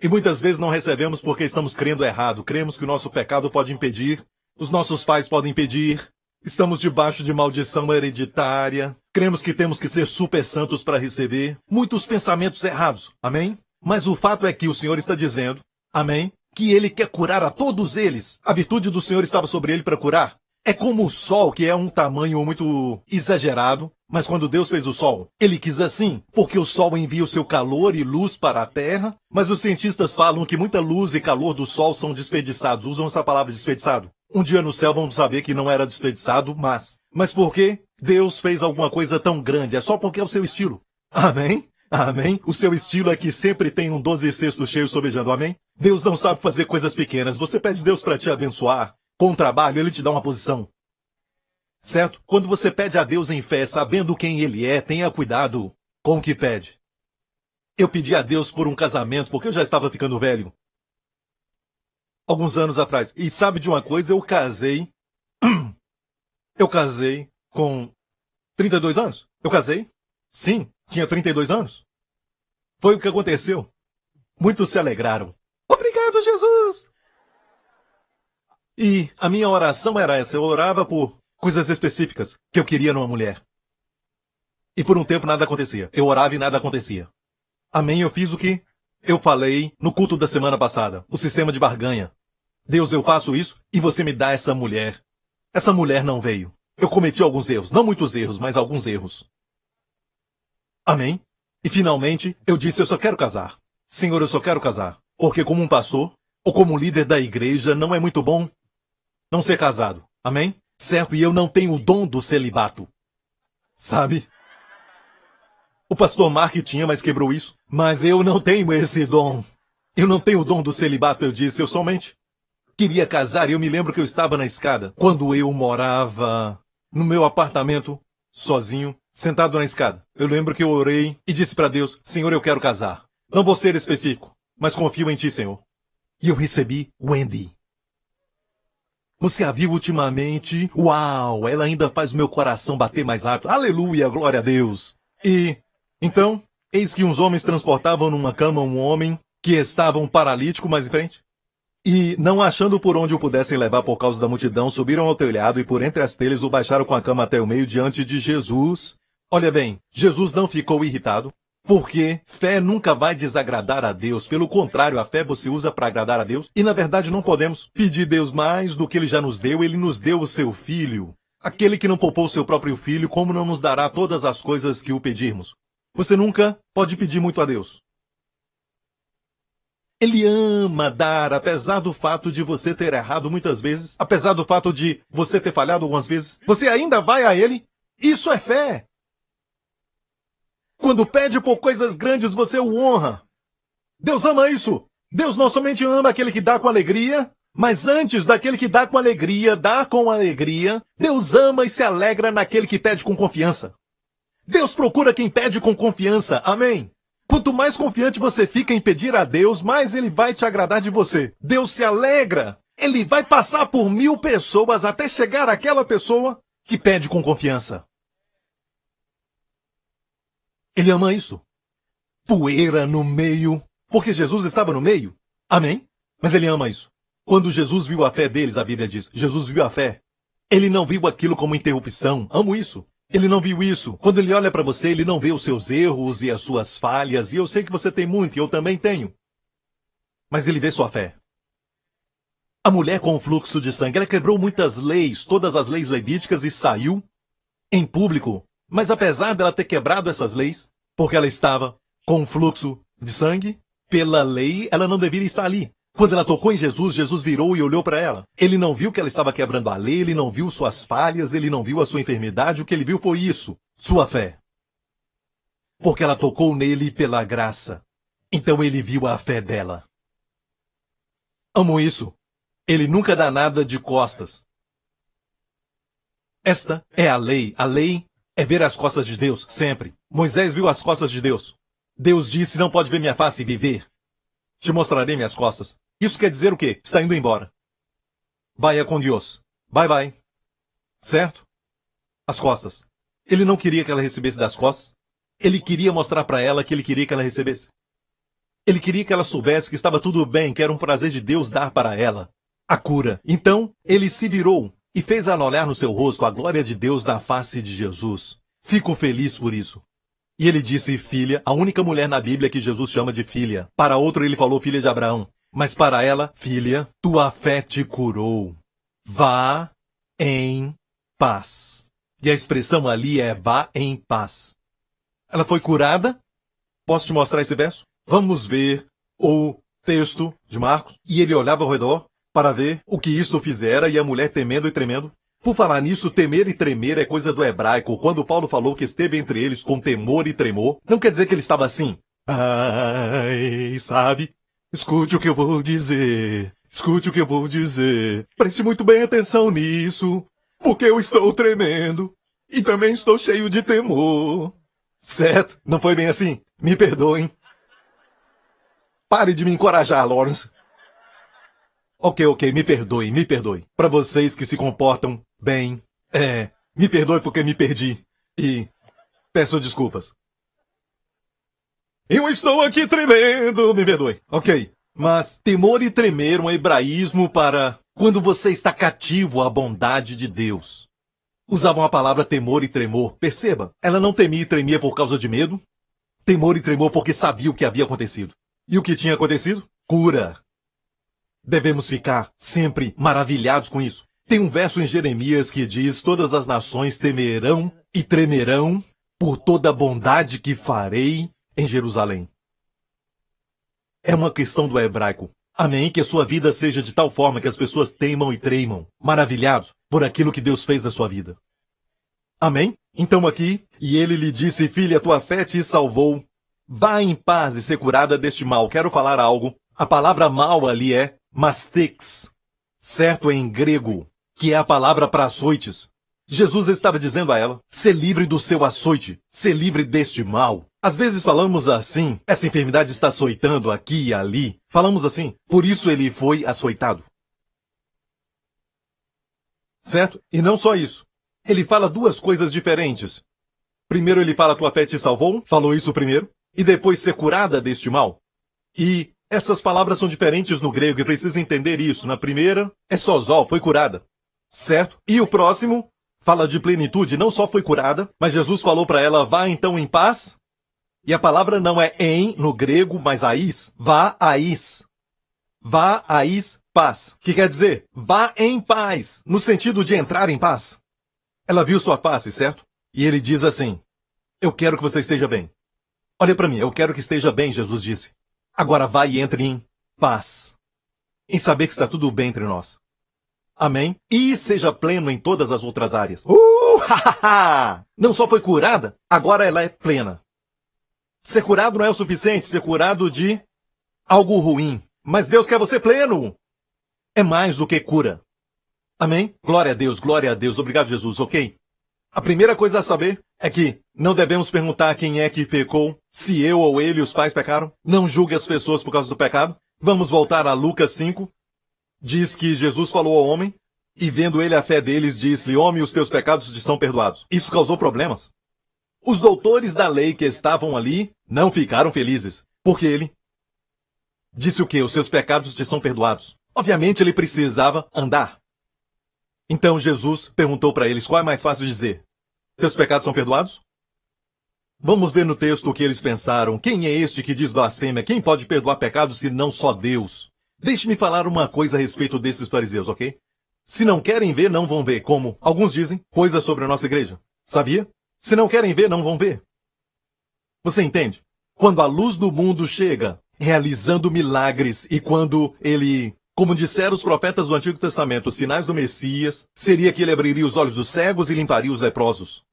E muitas vezes não recebemos porque estamos crendo errado. Cremos que o nosso pecado pode impedir, os nossos pais podem impedir, estamos debaixo de maldição hereditária, cremos que temos que ser super santos para receber. Muitos pensamentos errados. Amém? Mas o fato é que o Senhor está dizendo, amém, que ele quer curar a todos eles. A virtude do Senhor estava sobre ele para curar. É como o sol, que é um tamanho muito exagerado, mas quando Deus fez o sol, ele quis assim, porque o sol envia o seu calor e luz para a terra, mas os cientistas falam que muita luz e calor do sol são desperdiçados, usam essa palavra desperdiçado. Um dia no céu vamos saber que não era desperdiçado, mas. Mas por que Deus fez alguma coisa tão grande? É só porque é o seu estilo. Amém? Amém? O seu estilo é que sempre tem um doze cestos cheios sobejando, amém? Deus não sabe fazer coisas pequenas. Você pede Deus para te abençoar. Com trabalho, ele te dá uma posição. Certo? Quando você pede a Deus em fé, sabendo quem ele é, tenha cuidado com o que pede. Eu pedi a Deus por um casamento porque eu já estava ficando velho. Alguns anos atrás. E sabe de uma coisa? Eu casei. <clears throat> Eu casei com 32 anos. Eu casei? Sim, tinha 32 anos. Foi o que aconteceu. Muitos se alegraram. Obrigado, Jesus! E a minha oração era essa. Eu orava por coisas específicas que eu queria numa mulher. E por um tempo nada acontecia. Eu orava e nada acontecia. Amém, eu fiz o que eu falei no culto da semana passada. O sistema de barganha. Deus, eu faço isso e você me dá essa mulher. Essa mulher não veio. Eu cometi alguns erros. Não muitos erros, mas alguns erros. Amém? E finalmente eu disse: Eu só quero casar. Senhor, eu só quero casar. Porque, como um pastor, ou como líder da igreja, não é muito bom não ser casado. Amém? Certo? E eu não tenho o dom do celibato. Sabe? O pastor Mark tinha, mas quebrou isso. Mas eu não tenho esse dom. Eu não tenho o dom do celibato, eu disse. Eu somente queria casar e eu me lembro que eu estava na escada. Quando eu morava no meu apartamento, sozinho, sentado na escada. Eu lembro que eu orei e disse para Deus: Senhor, eu quero casar. Não vou ser específico, mas confio em Ti, Senhor. E eu recebi Wendy. Você a viu ultimamente? Uau, ela ainda faz o meu coração bater mais rápido. Aleluia, glória a Deus. E, então, eis que uns homens transportavam numa cama um homem que estava um paralítico mais em frente. E, não achando por onde o pudessem levar por causa da multidão, subiram ao telhado e por entre as telhas o baixaram com a cama até o meio diante de Jesus. Olha bem, Jesus não ficou irritado. Porque fé nunca vai desagradar a Deus. Pelo contrário, a fé você usa para agradar a Deus. E na verdade não podemos pedir Deus mais do que ele já nos deu. Ele nos deu o seu filho. Aquele que não poupou seu próprio filho, como não nos dará todas as coisas que o pedirmos? Você nunca pode pedir muito a Deus. Ele ama dar, apesar do fato de você ter errado muitas vezes, apesar do fato de você ter falhado algumas vezes. Você ainda vai a Ele. Isso é fé. Quando pede por coisas grandes, você o honra. Deus ama isso. Deus não somente ama aquele que dá com alegria, mas antes daquele que dá com alegria, dá com alegria, Deus ama e se alegra naquele que pede com confiança. Deus procura quem pede com confiança. Amém. Quanto mais confiante você fica em pedir a Deus, mais ele vai te agradar de você. Deus se alegra. Ele vai passar por mil pessoas até chegar àquela pessoa que pede com confiança. Ele ama isso. Poeira no meio. Porque Jesus estava no meio. Amém? Mas ele ama isso. Quando Jesus viu a fé deles, a Bíblia diz, Jesus viu a fé. Ele não viu aquilo como interrupção. Amo isso. Ele não viu isso. Quando ele olha para você, ele não vê os seus erros e as suas falhas, e eu sei que você tem muito, e eu também tenho. Mas ele vê sua fé. A mulher com o fluxo de sangue, ela quebrou muitas leis, todas as leis levíticas, e saiu em público. Mas apesar dela ter quebrado essas leis, porque ela estava com o fluxo de sangue, pela lei, ela não deveria estar ali. Quando ela tocou em Jesus, Jesus virou e olhou para ela. Ele não viu que ela estava quebrando a lei, ele não viu suas falhas, ele não viu a sua enfermidade, o que ele viu foi isso, sua fé. Porque ela tocou nele pela graça. Então ele viu a fé dela. Amo isso. Ele nunca dá nada de costas. Esta é a lei. A lei é ver as costas de Deus, sempre. Moisés viu as costas de Deus. Deus disse, não pode ver minha face e viver. Te mostrarei minhas costas. Isso quer dizer o quê? Está indo embora. Vaya com Deus. Bye bye. Certo? As costas. Ele não queria que ela recebesse das costas. Ele queria mostrar para ela que ele queria que ela recebesse. Ele queria que ela soubesse que estava tudo bem, que era um prazer de Deus dar para ela a cura. Então, ele se virou e fez ela olhar no seu rosto a glória de Deus na face de Jesus. Fico feliz por isso. E ele disse filha, a única mulher na Bíblia que Jesus chama de filha. Para outro ele falou filha de Abraão. Mas para ela, filha, tua fé te curou. Vá em paz. E a expressão ali é vá em paz. Ela foi curada? Posso te mostrar esse verso? Vamos ver o texto de Marcos. E ele olhava ao redor para ver o que isto fizera e a mulher temendo e tremendo. Por falar nisso, temer e tremer é coisa do hebraico. Quando Paulo falou que esteve entre eles com temor e tremor, não quer dizer que ele estava assim. Ai, sabe? Escute o que eu vou dizer. Escute o que eu vou dizer. Preste muito bem atenção nisso. Porque eu estou tremendo. E também estou cheio de temor. Certo? Não foi bem assim? Me perdoem. Pare de me encorajar, Lawrence. Ok, ok, me perdoe, me perdoe. Para vocês que se comportam bem, é, me perdoe porque me perdi. E peço desculpas. Eu estou aqui tremendo, me perdoe. Ok. Mas temor e tremer um hebraísmo para quando você está cativo à bondade de Deus. Usavam a palavra temor e tremor. Perceba, ela não temia e tremia por causa de medo. Temor e tremor porque sabia o que havia acontecido. E o que tinha acontecido? Cura. Devemos ficar sempre maravilhados com isso. Tem um verso em Jeremias que diz: Todas as nações temerão e tremerão por toda a bondade que farei em Jerusalém. É uma questão do hebraico. Amém? Que a sua vida seja de tal forma que as pessoas temam e tremam, maravilhados por aquilo que Deus fez na sua vida. Amém? Então aqui, e ele lhe disse, filha, tua fé te salvou. Vá em paz e ser curada deste mal. Quero falar algo. A palavra mal ali é mastix, certo em grego, que é a palavra para açoites. Jesus estava dizendo a ela, ser livre do seu açoite, ser livre deste mal. Às vezes falamos assim, essa enfermidade está açoitando aqui e ali. Falamos assim, por isso ele foi açoitado. Certo? E não só isso. Ele fala duas coisas diferentes. Primeiro ele fala tua fé te salvou, falou isso primeiro, e depois ser curada deste mal. E essas palavras são diferentes no grego e precisa entender isso. Na primeira, é sozol, foi curada. Certo? E o próximo, fala de plenitude, não só foi curada, mas Jesus falou para ela, vá então em paz. E a palavra não é em no grego, mas ais. Vá ais. Vá ais paz. Que quer dizer, vá em paz, no sentido de entrar em paz. Ela viu sua face, certo? E ele diz assim: Eu quero que você esteja bem. Olha para mim, eu quero que esteja bem, Jesus disse. Agora vá e entre em paz. Em saber que está tudo bem entre nós. Amém? E seja pleno em todas as outras áreas. Uh. Não só foi curada, agora ela é plena. Ser curado não é o suficiente, ser curado de algo ruim. Mas Deus quer você pleno. É mais do que cura. Amém? Glória a Deus, glória a Deus. Obrigado, Jesus, ok? A primeira coisa a saber é que não devemos perguntar quem é que pecou, se eu ou ele os pais pecaram. Não julgue as pessoas por causa do pecado. Vamos voltar a Lucas 5, diz que Jesus falou ao homem, e vendo ele a fé deles, disse-lhe, homem, os teus pecados te são perdoados. Isso causou problemas. Os doutores da lei que estavam ali não ficaram felizes, porque ele disse o que? Os seus pecados te são perdoados. Obviamente ele precisava andar. Então Jesus perguntou para eles qual é mais fácil dizer: Teus pecados são perdoados? Vamos ver no texto o que eles pensaram. Quem é este que diz blasfêmia? Quem pode perdoar pecados se não só Deus? Deixe-me falar uma coisa a respeito desses fariseus, ok? Se não querem ver, não vão ver. Como alguns dizem, coisas sobre a nossa igreja. Sabia? Se não querem ver, não vão ver. Você entende? Quando a luz do mundo chega, realizando milagres, e quando ele, como disseram os profetas do Antigo Testamento, os sinais do Messias, seria que ele abriria os olhos dos cegos e limparia os leprosos.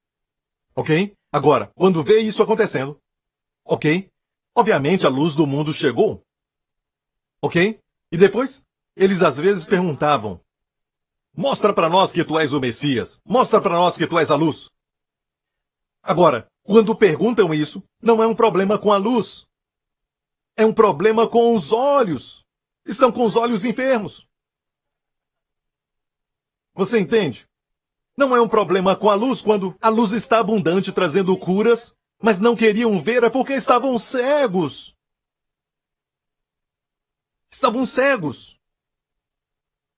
Ok? Agora, quando vê isso acontecendo, ok? Obviamente a luz do mundo chegou. Ok? E depois, eles às vezes perguntavam: Mostra para nós que tu és o Messias. Mostra para nós que tu és a luz. Agora, quando perguntam isso, não é um problema com a luz. É um problema com os olhos. Estão com os olhos enfermos. Você entende? Não é um problema com a luz quando a luz está abundante trazendo curas, mas não queriam ver é porque estavam cegos. Estavam cegos.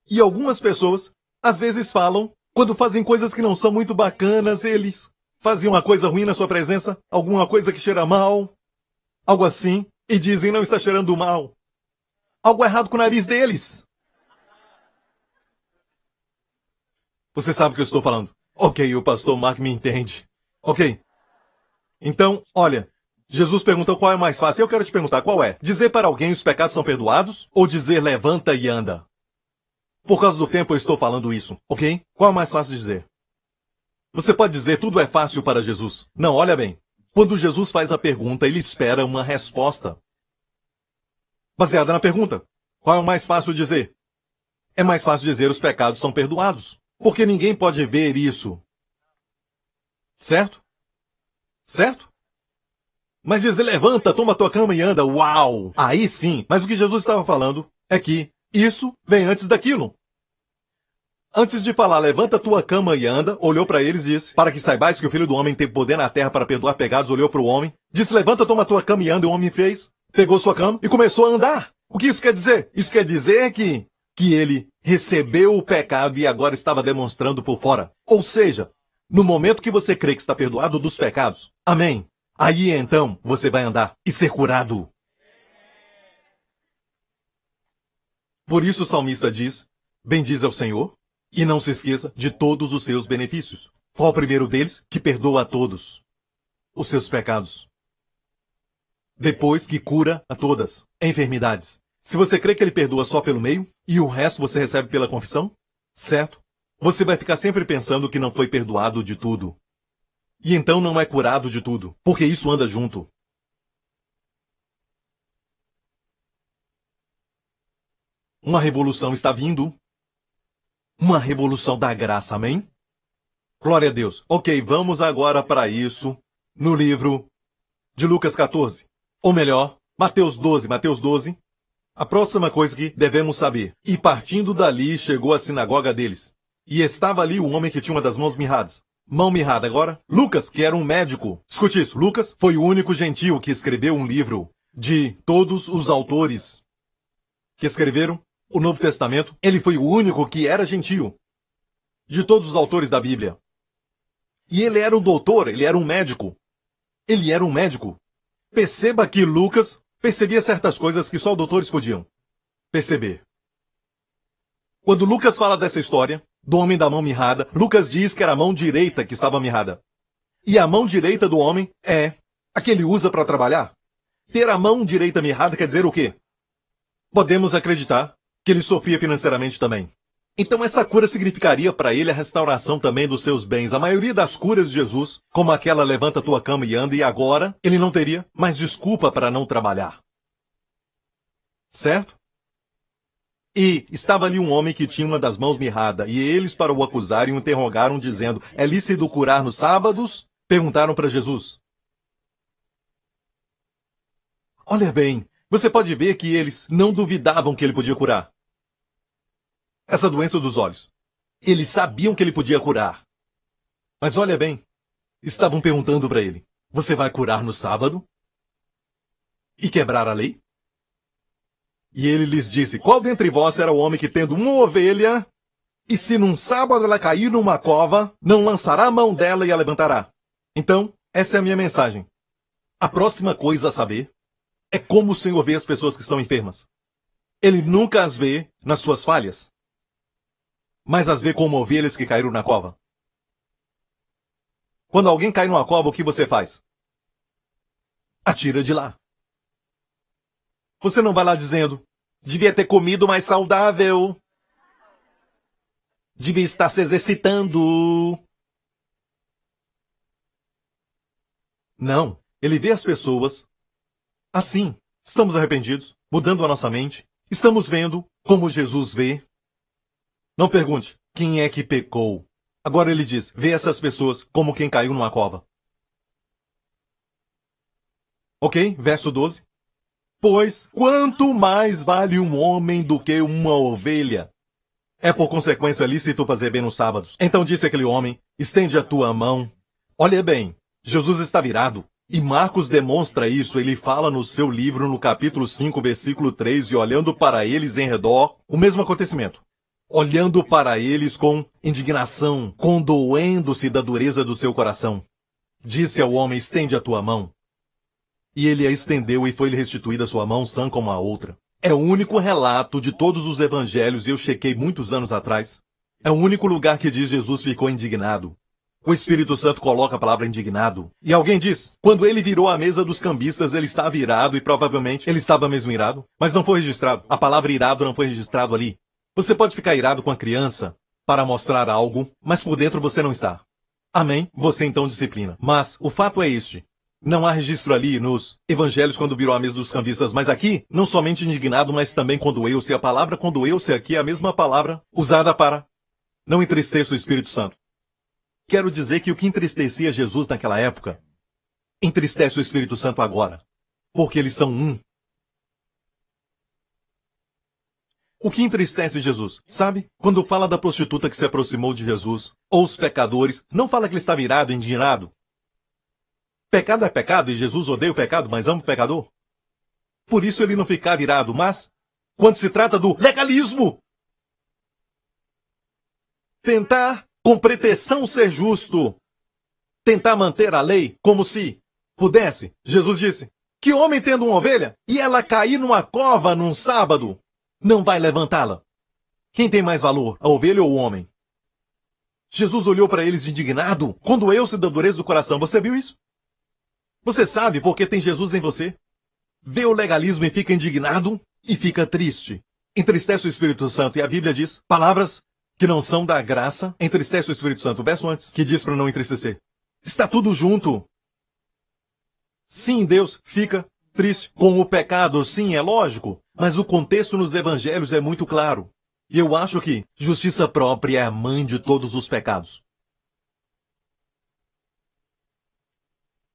E algumas pessoas às vezes falam, quando fazem coisas que não são muito bacanas, eles fazem uma coisa ruim na sua presença, alguma coisa que cheira mal, algo assim, e dizem não está cheirando mal. Algo errado com o nariz deles. Você sabe o que eu estou falando. Ok, o pastor Mark me entende. Ok. Então, olha, Jesus perguntou qual é mais fácil. Eu quero te perguntar qual é. Dizer para alguém os pecados são perdoados ou dizer levanta e anda? Por causa do tempo eu estou falando isso, ok? Qual é mais fácil dizer? Você pode dizer tudo é fácil para Jesus. Não, olha bem. Quando Jesus faz a pergunta, ele espera uma resposta. Baseada na pergunta. Qual é o mais fácil dizer? É mais fácil dizer os pecados são perdoados. Porque ninguém pode ver isso. Certo? Certo? Mas dizer levanta, toma tua cama e anda, uau! Aí sim. Mas o que Jesus estava falando é que isso vem antes daquilo. Antes de falar, levanta tua cama e anda, olhou para eles e disse, para que saibais que o Filho do Homem tem poder na terra para perdoar pecados, olhou para o homem, disse, levanta, toma tua cama e anda, e o homem fez, pegou sua cama e começou a andar. O que isso quer dizer? Isso quer dizer que, que ele recebeu o pecado e agora estava demonstrando por fora. Ou seja, no momento que você crê que está perdoado dos pecados, amém, aí então você vai andar e ser curado. Por isso o salmista diz: Bendize ao Senhor e não se esqueça de todos os seus benefícios. Qual o primeiro deles? Que perdoa a todos os seus pecados. Depois que cura a todas enfermidades. Se você crê que ele perdoa só pelo meio e o resto você recebe pela confissão, certo? Você vai ficar sempre pensando que não foi perdoado de tudo. E então não é curado de tudo, porque isso anda junto. Uma revolução está vindo. Uma revolução da graça, amém? Glória a Deus. Ok, vamos agora para isso no livro de Lucas 14. Ou melhor, Mateus 12. Mateus 12. A próxima coisa que devemos saber. E partindo dali chegou à sinagoga deles. E estava ali o homem que tinha uma das mãos mirradas. Mão mirrada agora. Lucas, que era um médico. Escute isso. Lucas foi o único gentil que escreveu um livro de todos os autores que escreveram o Novo Testamento, ele foi o único que era gentio. De todos os autores da Bíblia. E ele era um doutor, ele era um médico. Ele era um médico. Perceba que Lucas percebia certas coisas que só doutores podiam perceber. Quando Lucas fala dessa história, do homem da mão mirrada, Lucas diz que era a mão direita que estava mirrada. E a mão direita do homem é a que ele usa para trabalhar. Ter a mão direita mirrada quer dizer o quê? Podemos acreditar que ele sofria financeiramente também. Então essa cura significaria para ele a restauração também dos seus bens. A maioria das curas de Jesus, como aquela levanta tua cama e anda, e agora ele não teria mais desculpa para não trabalhar. Certo? E estava ali um homem que tinha uma das mãos mirrada, e eles, para o acusarem, o interrogaram, dizendo: É lícito curar nos sábados? Perguntaram para Jesus. Olha bem, você pode ver que eles não duvidavam que ele podia curar essa doença dos olhos. Eles sabiam que ele podia curar. Mas olha bem, estavam perguntando para ele: Você vai curar no sábado? E quebrar a lei? E ele lhes disse: Qual dentre vós era o homem que, tendo uma ovelha, e se num sábado ela cair numa cova, não lançará a mão dela e a levantará? Então, essa é a minha mensagem. A próxima coisa a saber é como o Senhor vê as pessoas que estão enfermas. Ele nunca as vê nas suas falhas, mas as vê como ovelhas que caíram na cova. Quando alguém cai numa cova, o que você faz? Atira de lá. Você não vai lá dizendo, devia ter comido mais saudável. Devia estar se exercitando. Não. Ele vê as pessoas assim. Estamos arrependidos, mudando a nossa mente. Estamos vendo como Jesus vê. Não pergunte quem é que pecou. Agora ele diz: vê essas pessoas como quem caiu numa cova. Ok? Verso 12. Pois quanto mais vale um homem do que uma ovelha? É por consequência lícito fazer bem nos sábados. Então disse aquele homem: estende a tua mão. Olha bem, Jesus está virado. E Marcos demonstra isso, ele fala no seu livro, no capítulo 5, versículo 3, e olhando para eles em redor, o mesmo acontecimento. Olhando para eles com indignação, condoendo-se da dureza do seu coração. Disse ao homem, estende a tua mão. E ele a estendeu e foi-lhe restituída sua mão sã como a outra. É o único relato de todos os evangelhos, e eu chequei muitos anos atrás. É o único lugar que diz Jesus ficou indignado. O Espírito Santo coloca a palavra indignado. E alguém diz, quando ele virou a mesa dos cambistas, ele estava irado e provavelmente ele estava mesmo irado, mas não foi registrado. A palavra irado não foi registrado ali. Você pode ficar irado com a criança para mostrar algo, mas por dentro você não está. Amém? Você então disciplina. Mas o fato é este. Não há registro ali nos evangelhos quando virou a mesa dos cambistas, mas aqui, não somente indignado, mas também condoeu-se. A palavra condoeu-se aqui é a mesma palavra usada para não entristeça o Espírito Santo. Quero dizer que o que entristecia Jesus naquela época entristece o Espírito Santo agora, porque eles são um. O que entristece Jesus? Sabe? Quando fala da prostituta que se aproximou de Jesus, ou os pecadores, não fala que ele está virado, indignado. Pecado é pecado e Jesus odeia o pecado, mas ama o pecador. Por isso ele não fica virado, mas quando se trata do legalismo, tentar com pretensão ser justo, tentar manter a lei como se pudesse. Jesus disse: Que homem tendo uma ovelha e ela cair numa cova num sábado, não vai levantá-la? Quem tem mais valor, a ovelha ou o homem? Jesus olhou para eles indignado, quando eu se da dureza do coração. Você viu isso? Você sabe porque tem Jesus em você? Vê o legalismo e fica indignado e fica triste. Entristece o Espírito Santo e a Bíblia diz palavras que não são da graça, entristece o Espírito Santo. O verso antes, que diz para não entristecer. Está tudo junto. Sim, Deus fica triste com o pecado, sim, é lógico, mas o contexto nos evangelhos é muito claro. E eu acho que justiça própria é a mãe de todos os pecados.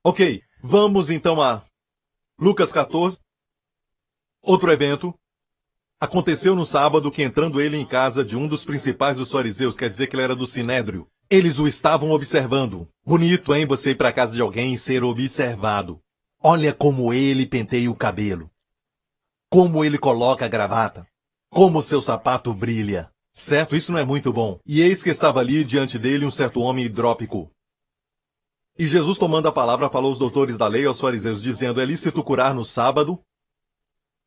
Ok, vamos então a Lucas 14. Outro evento Aconteceu no sábado que, entrando ele em casa de um dos principais dos fariseus, quer dizer que ele era do sinédrio, eles o estavam observando. Bonito, hein, você ir para casa de alguém e ser observado. Olha como ele penteia o cabelo. Como ele coloca a gravata. Como seu sapato brilha. Certo, isso não é muito bom. E eis que estava ali diante dele um certo homem hidrópico. E Jesus, tomando a palavra, falou aos doutores da lei aos fariseus, dizendo: É lícito curar no sábado?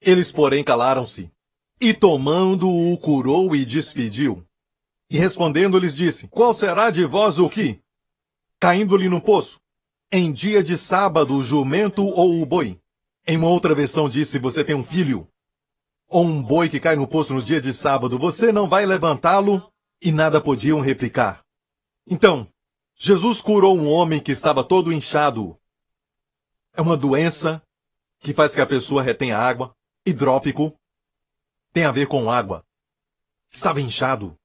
Eles, porém, calaram-se. E tomando-o curou e despediu. E respondendo lhes disse, qual será de vós o que? Caindo-lhe no poço. Em dia de sábado, o jumento ou o boi? Em uma outra versão disse, você tem um filho. Ou um boi que cai no poço no dia de sábado, você não vai levantá-lo? E nada podiam replicar. Então, Jesus curou um homem que estava todo inchado. É uma doença que faz que a pessoa retenha água, hidrópico, tem a ver com água. Estava inchado.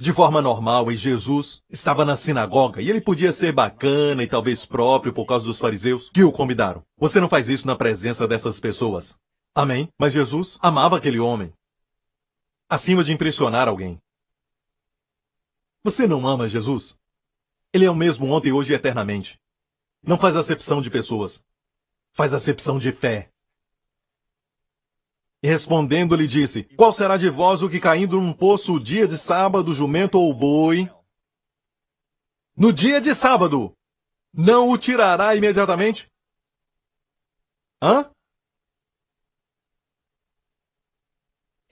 De forma normal, e Jesus estava na sinagoga, e ele podia ser bacana e talvez próprio por causa dos fariseus que o convidaram. Você não faz isso na presença dessas pessoas. Amém? Mas Jesus amava aquele homem. Acima de impressionar alguém. Você não ama Jesus? Ele é o mesmo ontem, hoje e eternamente. Não faz acepção de pessoas. Faz acepção de fé. E respondendo lhe disse, Qual será de vós o que caindo num poço o dia de sábado, jumento ou boi? No dia de sábado, não o tirará imediatamente? Hã?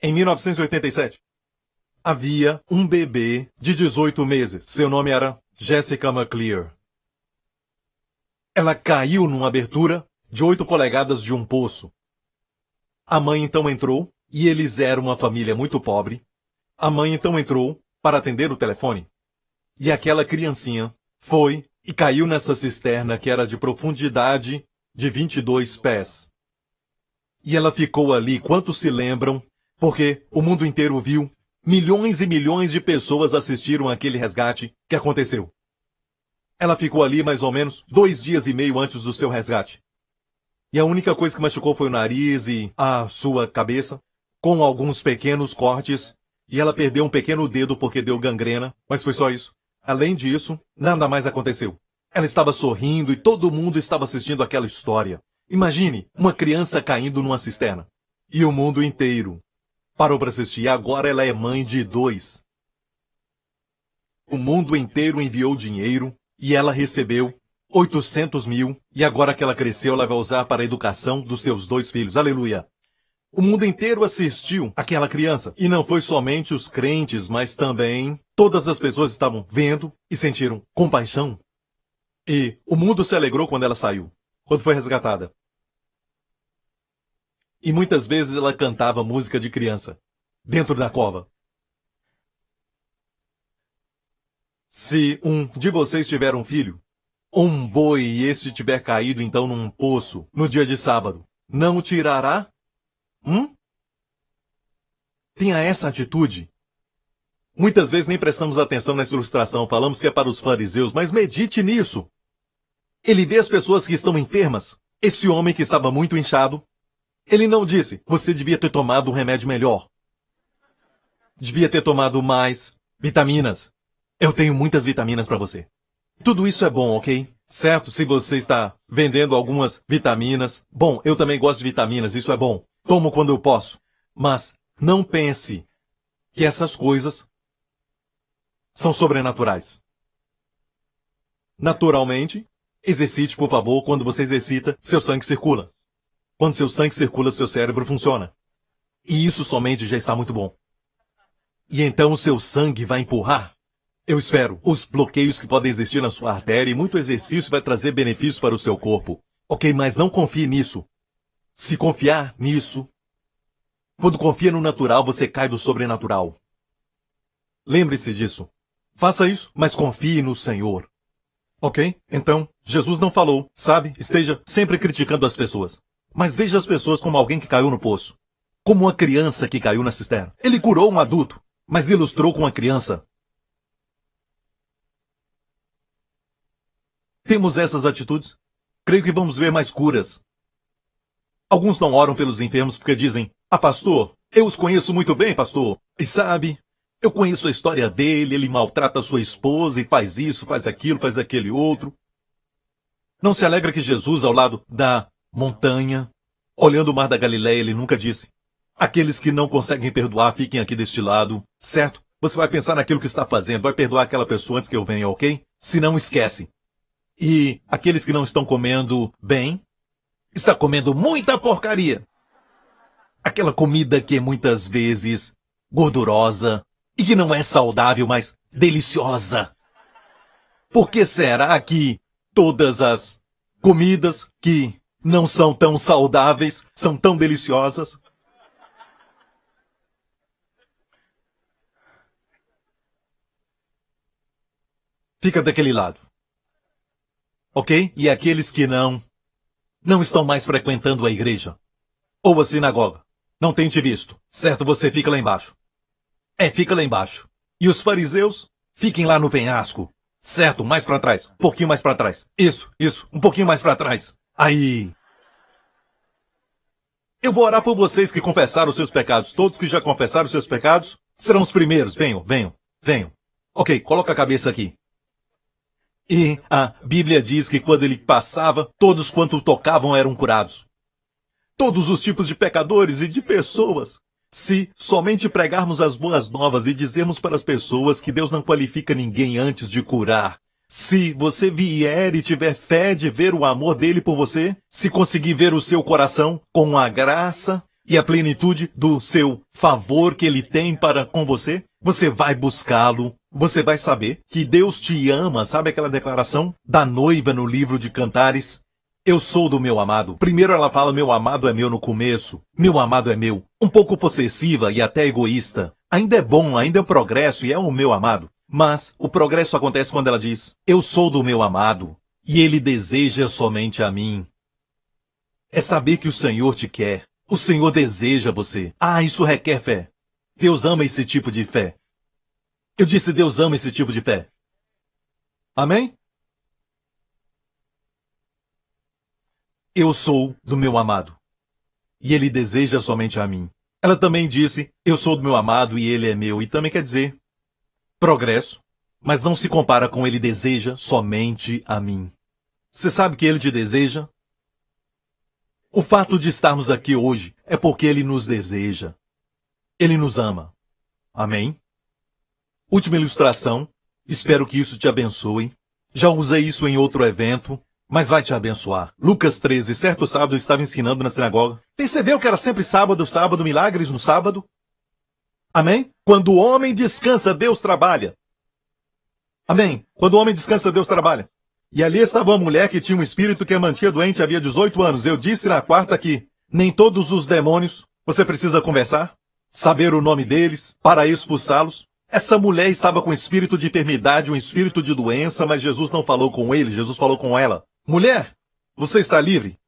Em 1987, havia um bebê de 18 meses. Seu nome era Jessica McClear. Ela caiu numa abertura de 8 polegadas de um poço. A mãe então entrou, e eles eram uma família muito pobre. A mãe então entrou para atender o telefone. E aquela criancinha foi e caiu nessa cisterna que era de profundidade de 22 pés. E ela ficou ali, quantos se lembram, porque o mundo inteiro viu, milhões e milhões de pessoas assistiram aquele resgate que aconteceu. Ela ficou ali mais ou menos dois dias e meio antes do seu resgate. E a única coisa que machucou foi o nariz e a sua cabeça, com alguns pequenos cortes, e ela perdeu um pequeno dedo porque deu gangrena, mas foi só isso. Além disso, nada mais aconteceu. Ela estava sorrindo e todo mundo estava assistindo aquela história. Imagine uma criança caindo numa cisterna. E o mundo inteiro parou para assistir. Agora ela é mãe de dois. O mundo inteiro enviou dinheiro e ela recebeu 800 mil. E agora que ela cresceu, ela vai usar para a educação dos seus dois filhos. Aleluia. O mundo inteiro assistiu aquela criança. E não foi somente os crentes, mas também todas as pessoas estavam vendo e sentiram compaixão. E o mundo se alegrou quando ela saiu, quando foi resgatada. E muitas vezes ela cantava música de criança, dentro da cova. Se um de vocês tiver um filho, um boi e este tiver caído então num poço no dia de sábado, não o tirará Hum? Tenha essa atitude. Muitas vezes nem prestamos atenção nessa ilustração, falamos que é para os fariseus, mas medite nisso. Ele vê as pessoas que estão enfermas. Esse homem que estava muito inchado, ele não disse, você devia ter tomado um remédio melhor. Devia ter tomado mais vitaminas. Eu tenho muitas vitaminas para você. Tudo isso é bom, ok? Certo, se você está vendendo algumas vitaminas. Bom, eu também gosto de vitaminas, isso é bom. Tomo quando eu posso. Mas não pense que essas coisas são sobrenaturais. Naturalmente, exercite, por favor, quando você exercita, seu sangue circula. Quando seu sangue circula, seu cérebro funciona. E isso somente já está muito bom. E então o seu sangue vai empurrar, eu espero, os bloqueios que podem existir na sua artéria e muito exercício vai trazer benefícios para o seu corpo. Ok, mas não confie nisso. Se confiar nisso, quando confia no natural, você cai do sobrenatural. Lembre-se disso. Faça isso, mas confie no Senhor. Ok? Então, Jesus não falou, sabe? Esteja sempre criticando as pessoas. Mas veja as pessoas como alguém que caiu no poço. Como uma criança que caiu na cisterna. Ele curou um adulto, mas ilustrou com uma criança. Temos essas atitudes? Creio que vamos ver mais curas, Alguns não oram pelos enfermos porque dizem: Ah, pastor, eu os conheço muito bem, pastor. E sabe, eu conheço a história dele, ele maltrata sua esposa e faz isso, faz aquilo, faz aquele outro. Não se alegra que Jesus, ao lado da montanha, olhando o mar da Galileia, ele nunca disse: Aqueles que não conseguem perdoar, fiquem aqui deste lado, certo? Você vai pensar naquilo que está fazendo, vai perdoar aquela pessoa antes que eu venha, ok? Se não, esquece. E aqueles que não estão comendo bem, está comendo muita porcaria. Aquela comida que é muitas vezes gordurosa e que não é saudável, mas deliciosa. Por que será que todas as comidas que não são tão saudáveis são tão deliciosas? Fica daquele lado. Ok? E aqueles que não não estão mais frequentando a igreja. Ou a sinagoga. Não tem te visto. Certo, você fica lá embaixo. É, fica lá embaixo. E os fariseus? Fiquem lá no penhasco. Certo, mais para trás. Um pouquinho mais para trás. Isso, isso, um pouquinho mais para trás. Aí. Eu vou orar por vocês que confessaram os seus pecados. Todos que já confessaram os seus pecados serão os primeiros. Venham, venham, venham. Ok, coloca a cabeça aqui. E a Bíblia diz que quando ele passava, todos quanto tocavam eram curados. todos os tipos de pecadores e de pessoas. Se somente pregarmos as boas novas e dizermos para as pessoas que Deus não qualifica ninguém antes de curar, se você vier e tiver fé de ver o amor dele por você, se conseguir ver o seu coração com a graça e a plenitude do seu favor que ele tem para com você, você vai buscá-lo. Você vai saber que Deus te ama. Sabe aquela declaração da noiva no livro de Cantares? Eu sou do meu amado. Primeiro ela fala, meu amado é meu no começo. Meu amado é meu. Um pouco possessiva e até egoísta. Ainda é bom, ainda é um progresso e é o meu amado. Mas o progresso acontece quando ela diz, eu sou do meu amado. E ele deseja somente a mim. É saber que o Senhor te quer. O Senhor deseja você. Ah, isso requer fé. Deus ama esse tipo de fé. Eu disse, Deus ama esse tipo de fé. Amém? Eu sou do meu amado. E ele deseja somente a mim. Ela também disse, eu sou do meu amado e ele é meu. E também quer dizer, progresso, mas não se compara com ele deseja somente a mim. Você sabe que ele te deseja? O fato de estarmos aqui hoje é porque ele nos deseja. Ele nos ama. Amém? Última ilustração. Espero que isso te abençoe. Já usei isso em outro evento mas vai te abençoar. Lucas 13, certo sábado estava ensinando na sinagoga. Percebeu que era sempre sábado, sábado, milagres no sábado? Amém? Quando o homem descansa, Deus trabalha. Amém? Quando o homem descansa, Deus trabalha. E ali estava uma mulher que tinha um espírito que a mantinha doente havia 18 anos. Eu disse na quarta que nem todos os demônios você precisa conversar, saber o nome deles, para expulsá-los. Essa mulher estava com espírito de enfermidade, um espírito de doença, mas Jesus não falou com ele, Jesus falou com ela. Mulher, você está livre?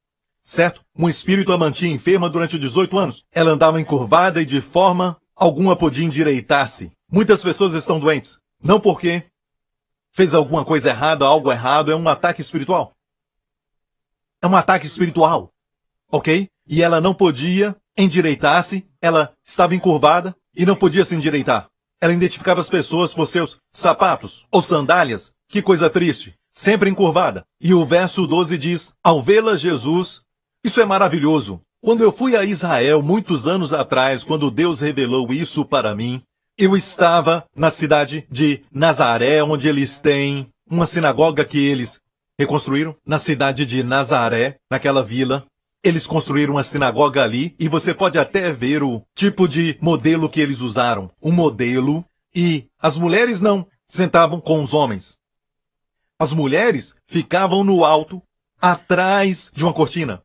Certo? Um espírito a mantinha enferma durante 18 anos. Ela andava encurvada e de forma alguma podia endireitar-se. Muitas pessoas estão doentes. Não porque fez alguma coisa errada, algo errado, é um ataque espiritual. É um ataque espiritual. Ok? E ela não podia endireitar-se, ela estava encurvada e não podia se endireitar. Ela identificava as pessoas por seus sapatos ou sandálias. Que coisa triste sempre encurvada. E o verso 12 diz: Ao vê-la Jesus, isso é maravilhoso. Quando eu fui a Israel muitos anos atrás, quando Deus revelou isso para mim, eu estava na cidade de Nazaré, onde eles têm uma sinagoga que eles reconstruíram, na cidade de Nazaré, naquela vila. Eles construíram uma sinagoga ali e você pode até ver o tipo de modelo que eles usaram. Um modelo e as mulheres não sentavam com os homens. As mulheres ficavam no alto, atrás de uma cortina.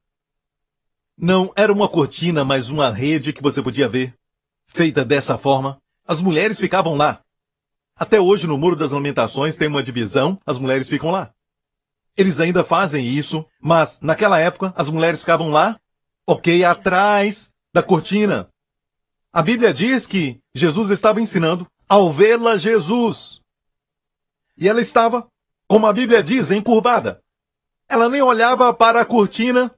Não era uma cortina, mas uma rede que você podia ver. Feita dessa forma, as mulheres ficavam lá. Até hoje, no Muro das Lamentações, tem uma divisão, as mulheres ficam lá. Eles ainda fazem isso, mas naquela época, as mulheres ficavam lá, ok, atrás da cortina. A Bíblia diz que Jesus estava ensinando ao vê-la Jesus. E ela estava como a Bíblia diz, encurvada. Ela nem olhava para a cortina.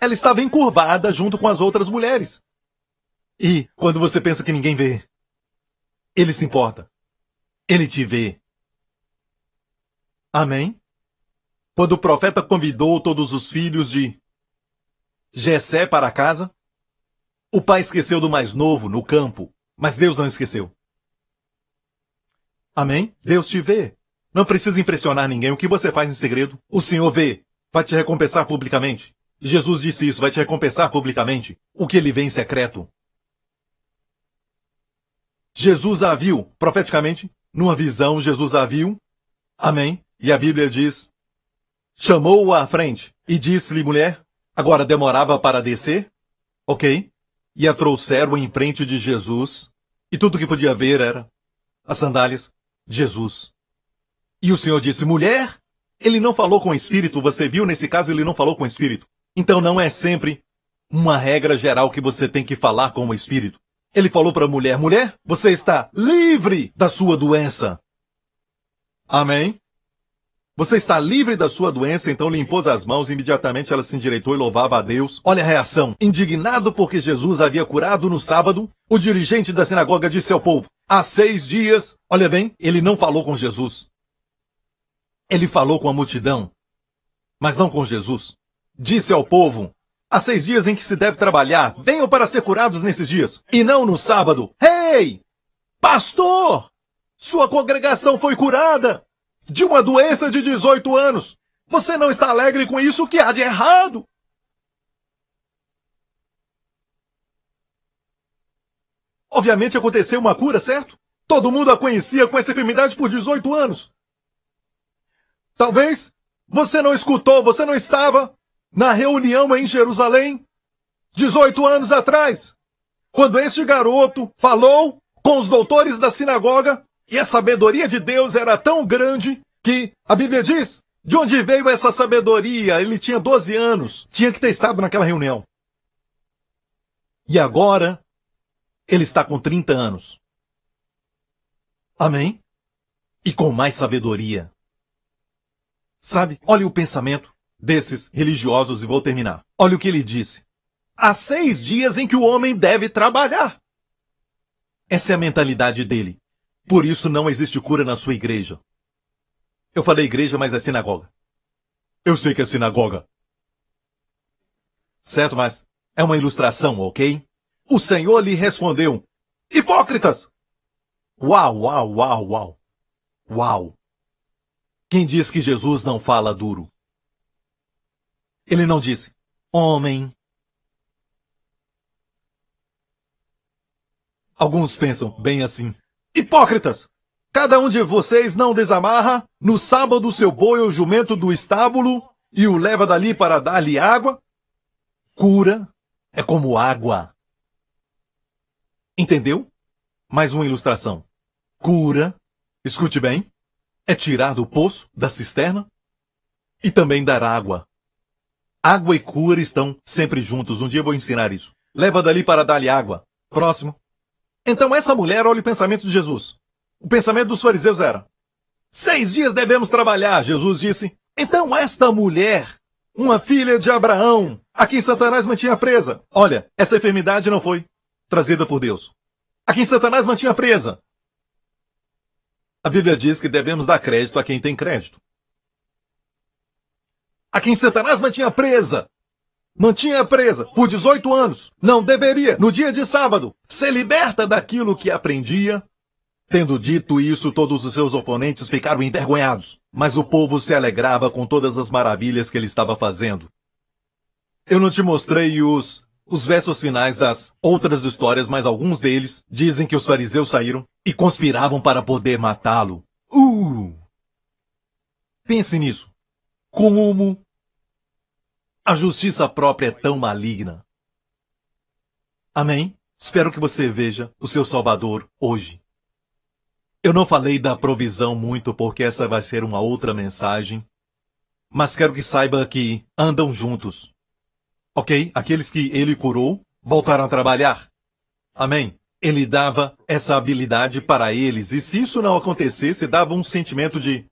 Ela estava encurvada junto com as outras mulheres. E quando você pensa que ninguém vê, ele se importa. Ele te vê. Amém? Quando o profeta convidou todos os filhos de Jessé para casa, o pai esqueceu do mais novo no campo, mas Deus não esqueceu. Amém? Deus te vê. Não precisa impressionar ninguém. O que você faz em segredo, o Senhor vê. Vai te recompensar publicamente. Jesus disse isso, vai te recompensar publicamente. O que ele vê em secreto. Jesus a viu, profeticamente, numa visão, Jesus a viu. Amém. E a Bíblia diz, chamou-a à frente e disse-lhe, mulher, agora demorava para descer? Ok. E a trouxeram em frente de Jesus. E tudo que podia ver era as sandálias de Jesus. E o Senhor disse, mulher, ele não falou com o espírito, você viu nesse caso, ele não falou com o espírito. Então não é sempre uma regra geral que você tem que falar com o espírito. Ele falou para a mulher, mulher, você está livre da sua doença. Amém? Você está livre da sua doença, então lhe impôs as mãos, imediatamente ela se endireitou e louvava a Deus. Olha a reação. Indignado porque Jesus havia curado no sábado, o dirigente da sinagoga disse ao povo, há seis dias, olha bem, ele não falou com Jesus. Ele falou com a multidão, mas não com Jesus. Disse ao povo: Há seis dias em que se deve trabalhar. Venham para ser curados nesses dias. E não no sábado. Ei! Pastor! Sua congregação foi curada de uma doença de 18 anos. Você não está alegre com isso? O que há de errado? Obviamente aconteceu uma cura, certo? Todo mundo a conhecia com essa enfermidade por 18 anos. Talvez você não escutou, você não estava na reunião em Jerusalém 18 anos atrás, quando este garoto falou com os doutores da sinagoga e a sabedoria de Deus era tão grande que a Bíblia diz de onde veio essa sabedoria? Ele tinha 12 anos, tinha que ter estado naquela reunião. E agora, ele está com 30 anos. Amém? E com mais sabedoria. Sabe, olha o pensamento desses religiosos e vou terminar. Olha o que ele disse. Há seis dias em que o homem deve trabalhar. Essa é a mentalidade dele. Por isso não existe cura na sua igreja. Eu falei igreja, mas é sinagoga. Eu sei que é sinagoga. Certo, mas é uma ilustração, ok? O Senhor lhe respondeu: Hipócritas! Uau, uau, uau, uau. Uau. Quem diz que Jesus não fala duro? Ele não disse, homem. Alguns pensam bem assim. Hipócritas! Cada um de vocês não desamarra no sábado seu boi ou jumento do estábulo e o leva dali para dar-lhe água? Cura é como água. Entendeu? Mais uma ilustração. Cura, escute bem, é tirar do poço, da cisterna, e também dar água. Água e cura estão sempre juntos. Um dia eu vou ensinar isso. Leva dali para dar-lhe água. Próximo. Então essa mulher olha o pensamento de Jesus. O pensamento dos fariseus era: seis dias devemos trabalhar. Jesus disse: então esta mulher, uma filha de Abraão, a quem Satanás mantinha presa. Olha, essa enfermidade não foi trazida por Deus. A quem Satanás mantinha presa. A Bíblia diz que devemos dar crédito a quem tem crédito. A quem Satanás mantinha presa. Mantinha presa por 18 anos. Não deveria, no dia de sábado, ser liberta daquilo que aprendia Tendo dito isso, todos os seus oponentes ficaram envergonhados, mas o povo se alegrava com todas as maravilhas que ele estava fazendo. Eu não te mostrei os, os versos finais das outras histórias, mas alguns deles dizem que os fariseus saíram e conspiravam para poder matá-lo. Uh! Pense nisso. Como a justiça própria é tão maligna. Amém? Espero que você veja o seu Salvador hoje. Eu não falei da provisão muito porque essa vai ser uma outra mensagem. Mas quero que saiba que andam juntos. Ok? Aqueles que ele curou voltaram a trabalhar. Amém? Ele dava essa habilidade para eles, e se isso não acontecesse, dava um sentimento de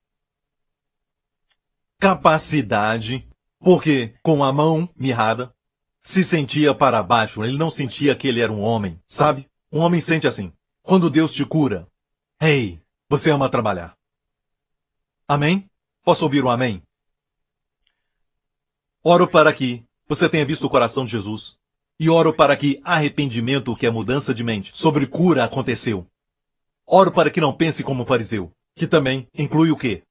capacidade, porque com a mão mirrada, se sentia para baixo, ele não sentia que ele era um homem, sabe? Um homem sente assim. Quando Deus te cura, Ei, você ama trabalhar. Amém? Posso ouvir um amém? Oro para que você tenha visto o coração de Jesus. E oro para que arrependimento, que é mudança de mente, sobre cura aconteceu. Oro para que não pense como fariseu, que também inclui o quê?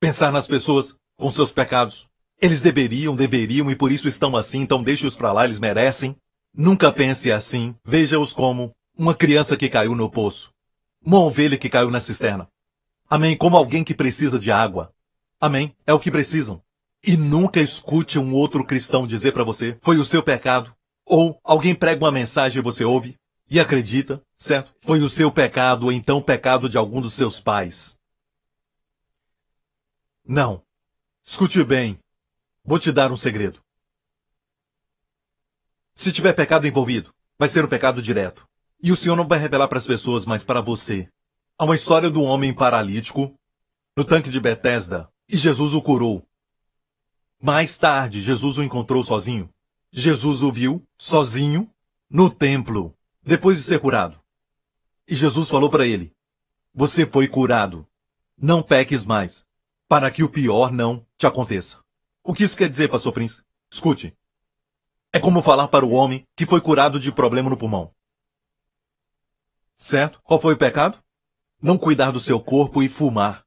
Pensar nas pessoas com seus pecados. Eles deveriam, deveriam e por isso estão assim, então deixe-os para lá, eles merecem. Nunca pense assim, veja-os como uma criança que caiu no poço. Uma ovelha que caiu na cisterna. Amém. Como alguém que precisa de água. Amém. É o que precisam. E nunca escute um outro cristão dizer para você, foi o seu pecado. Ou alguém prega uma mensagem e você ouve e acredita, certo? Foi o seu pecado ou então pecado de algum dos seus pais. Não. Escute bem. Vou te dar um segredo. Se tiver pecado envolvido, vai ser um pecado direto. E o Senhor não vai revelar para as pessoas, mas para você. Há uma história do homem paralítico no tanque de Betesda e Jesus o curou. Mais tarde, Jesus o encontrou sozinho. Jesus o viu sozinho no templo, depois de ser curado. E Jesus falou para ele: Você foi curado. Não peques mais, para que o pior não te aconteça. O que isso quer dizer, pastor Prince? Escute. É como falar para o homem que foi curado de problema no pulmão. Certo? Qual foi o pecado? Não cuidar do seu corpo e fumar.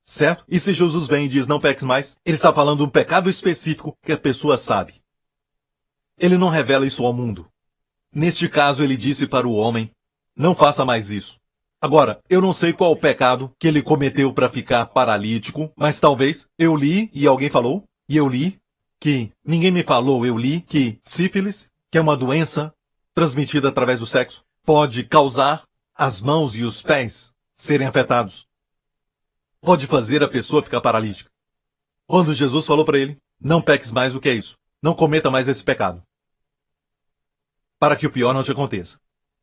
Certo? E se Jesus vem e diz não peques mais, ele está falando de um pecado específico que a pessoa sabe. Ele não revela isso ao mundo. Neste caso, ele disse para o homem: não faça mais isso. Agora, eu não sei qual o pecado que ele cometeu para ficar paralítico, mas talvez eu li e alguém falou, e eu li que ninguém me falou, eu li que sífilis, que é uma doença transmitida através do sexo, pode causar as mãos e os pés serem afetados. Pode fazer a pessoa ficar paralítica. Quando Jesus falou para ele, não peques mais o que é isso. Não cometa mais esse pecado. Para que o pior não te aconteça.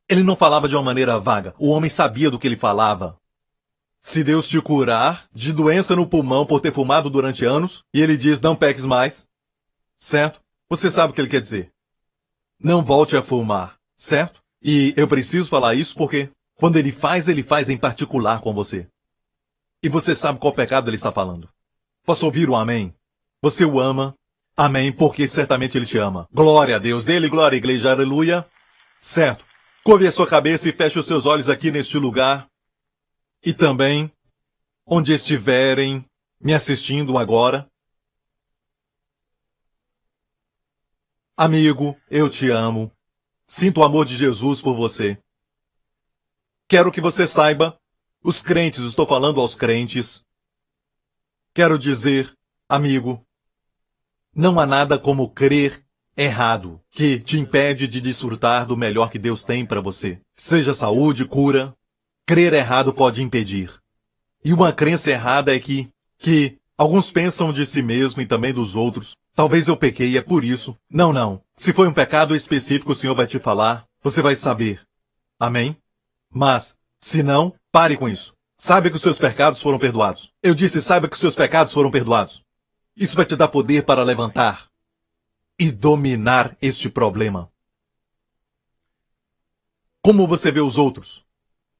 Ele não falava de uma maneira vaga. O homem sabia do que ele falava. Se Deus te curar de doença no pulmão por ter fumado durante anos, e ele diz não peques mais, certo? Você sabe o que ele quer dizer. Não volte a fumar, certo? E eu preciso falar isso porque quando ele faz, ele faz em particular com você. E você sabe qual pecado ele está falando. Posso ouvir o amém? Você o ama? Amém, porque certamente ele te ama. Glória a Deus. Dele, glória, igreja, aleluia. Certo. Curve a sua cabeça e feche os seus olhos aqui neste lugar. E também, onde estiverem me assistindo agora. Amigo, eu te amo. Sinto o amor de Jesus por você. Quero que você saiba, os crentes, estou falando aos crentes. Quero dizer, amigo, não há nada como crer errado que te impede de desfrutar do melhor que Deus tem para você. Seja saúde, cura. Crer errado pode impedir. E uma crença errada é que, que alguns pensam de si mesmo e também dos outros, Talvez eu pequei é por isso. Não, não. Se foi um pecado específico, o Senhor vai te falar, você vai saber. Amém? Mas, se não, pare com isso. Saiba que os seus pecados foram perdoados. Eu disse, saiba que os seus pecados foram perdoados. Isso vai te dar poder para levantar e dominar este problema. Como você vê os outros?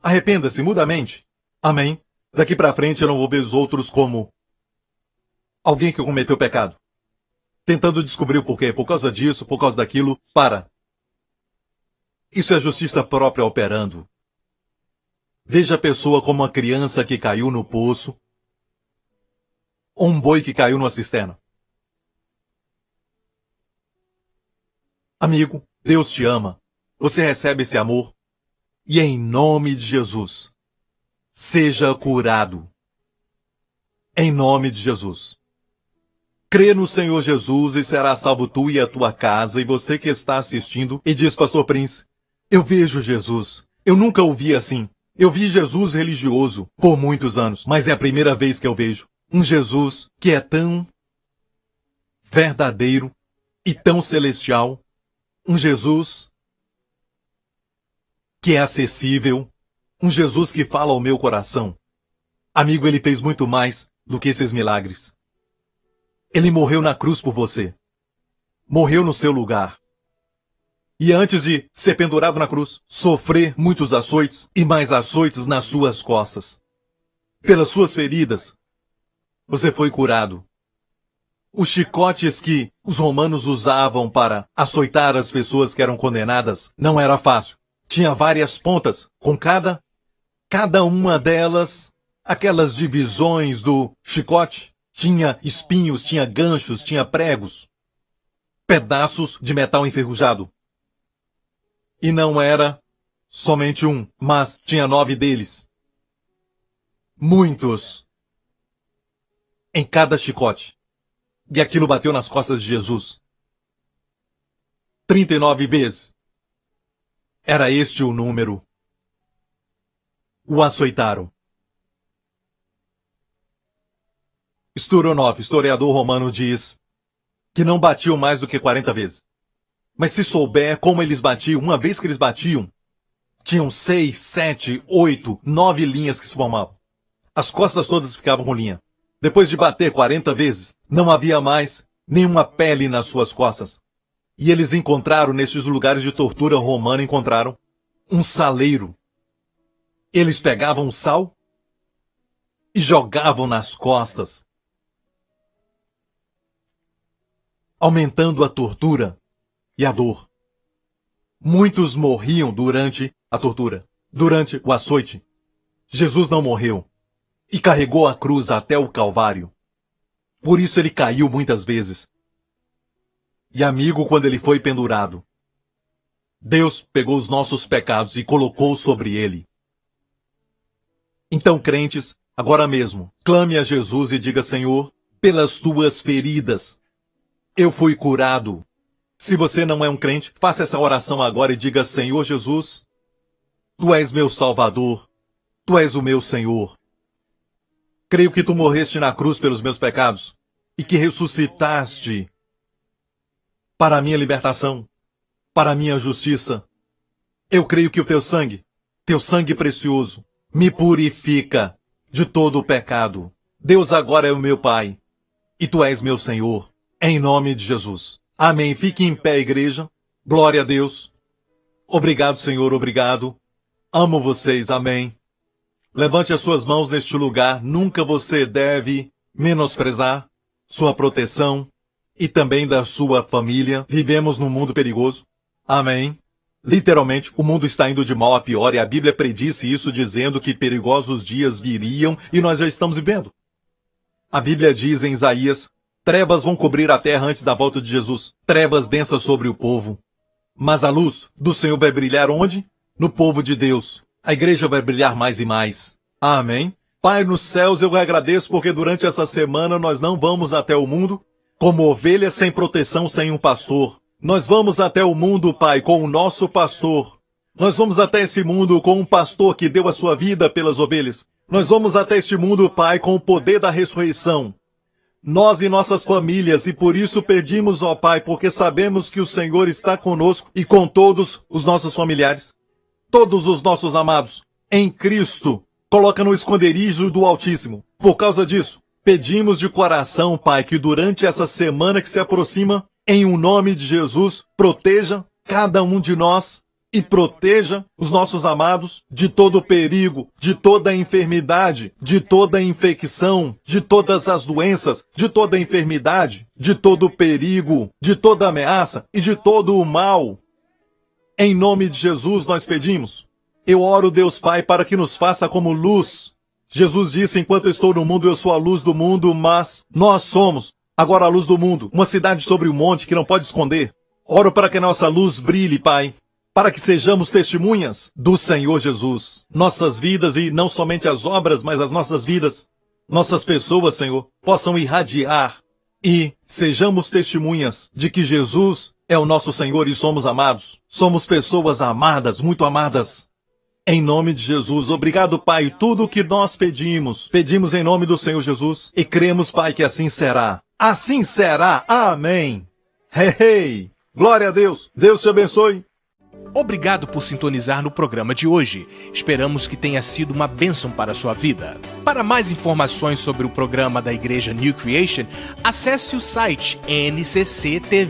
Arrependa-se, muda a mente. Amém? Daqui para frente eu não vou ver os outros como alguém que cometeu pecado tentando descobrir o porquê. Por causa disso, por causa daquilo. Para. Isso é justiça própria operando. Veja a pessoa como uma criança que caiu no poço ou um boi que caiu numa cisterna. Amigo, Deus te ama. Você recebe esse amor. E em nome de Jesus, seja curado. Em nome de Jesus. Crê no Senhor Jesus e será salvo tu e a tua casa. E você que está assistindo e diz, Pastor Prince, eu vejo Jesus. Eu nunca o vi assim. Eu vi Jesus religioso por muitos anos, mas é a primeira vez que eu vejo um Jesus que é tão verdadeiro e tão celestial. Um Jesus que é acessível. Um Jesus que fala ao meu coração. Amigo, ele fez muito mais do que esses milagres. Ele morreu na cruz por você. Morreu no seu lugar. E antes de ser pendurado na cruz, sofrer muitos açoites e mais açoites nas suas costas. Pelas suas feridas, você foi curado. Os chicotes que os romanos usavam para açoitar as pessoas que eram condenadas não era fácil. Tinha várias pontas, com cada, cada uma delas, aquelas divisões do chicote tinha espinhos, tinha ganchos, tinha pregos. Pedaços de metal enferrujado. E não era somente um, mas tinha nove deles. Muitos. Em cada chicote. E aquilo bateu nas costas de Jesus. Trinta e nove vezes. Era este o número. O açoitaram. Sturonov, historiador romano, diz que não batiam mais do que 40 vezes. Mas se souber como eles batiam, uma vez que eles batiam, tinham seis, sete, oito, nove linhas que se formavam. As costas todas ficavam com linha. Depois de bater 40 vezes, não havia mais nenhuma pele nas suas costas. E eles encontraram, nesses lugares de tortura romana, encontraram um saleiro. Eles pegavam sal e jogavam nas costas aumentando a tortura e a dor. Muitos morriam durante a tortura, durante o açoite. Jesus não morreu e carregou a cruz até o Calvário. Por isso ele caiu muitas vezes. E amigo, quando ele foi pendurado, Deus pegou os nossos pecados e colocou sobre ele. Então, crentes, agora mesmo, clame a Jesus e diga: Senhor, pelas tuas feridas, eu fui curado. Se você não é um crente, faça essa oração agora e diga: Senhor Jesus, tu és meu Salvador, tu és o meu Senhor. Creio que tu morreste na cruz pelos meus pecados e que ressuscitaste para a minha libertação, para a minha justiça. Eu creio que o teu sangue, teu sangue precioso, me purifica de todo o pecado. Deus agora é o meu Pai e tu és meu Senhor, em nome de Jesus. Amém. Fique em pé, igreja. Glória a Deus. Obrigado, Senhor, obrigado. Amo vocês. Amém. Levante as suas mãos neste lugar. Nunca você deve menosprezar sua proteção e também da sua família. Vivemos num mundo perigoso. Amém. Literalmente, o mundo está indo de mal a pior e a Bíblia predisse isso dizendo que perigosos dias viriam e nós já estamos vivendo. A Bíblia diz em Isaías: trevas vão cobrir a terra antes da volta de Jesus, trevas densas sobre o povo. Mas a luz do Senhor vai brilhar onde? No povo de Deus. A igreja vai brilhar mais e mais. Amém. Pai nos céus, eu agradeço porque durante essa semana nós não vamos até o mundo como ovelhas sem proteção, sem um pastor. Nós vamos até o mundo, Pai, com o nosso pastor. Nós vamos até esse mundo com um pastor que deu a sua vida pelas ovelhas. Nós vamos até este mundo, Pai, com o poder da ressurreição. Nós e nossas famílias, e por isso pedimos, ó Pai, porque sabemos que o Senhor está conosco e com todos os nossos familiares todos os nossos amados em Cristo. Coloca no esconderijo do Altíssimo. Por causa disso, pedimos de coração, Pai, que durante essa semana que se aproxima, em o um nome de Jesus, proteja cada um de nós e proteja os nossos amados de todo perigo, de toda enfermidade, de toda infecção, de todas as doenças, de toda enfermidade, de todo perigo, de toda ameaça e de todo o mal. Em nome de Jesus nós pedimos. Eu oro, Deus Pai, para que nos faça como luz. Jesus disse: Enquanto estou no mundo, eu sou a luz do mundo, mas nós somos agora a luz do mundo, uma cidade sobre um monte que não pode esconder. Oro para que nossa luz brilhe, Pai, para que sejamos testemunhas do Senhor Jesus. Nossas vidas e não somente as obras, mas as nossas vidas, nossas pessoas, Senhor, possam irradiar e sejamos testemunhas de que Jesus é o nosso Senhor e somos amados. Somos pessoas amadas, muito amadas. Em nome de Jesus, obrigado, Pai, tudo o que nós pedimos, pedimos em nome do Senhor Jesus e cremos, Pai, que assim será. Assim será. Amém. Hey, hey. Glória a Deus. Deus te abençoe. Obrigado por sintonizar no programa de hoje. Esperamos que tenha sido uma bênção para a sua vida. Para mais informações sobre o programa da Igreja New Creation, acesse o site ncctv.org.sg.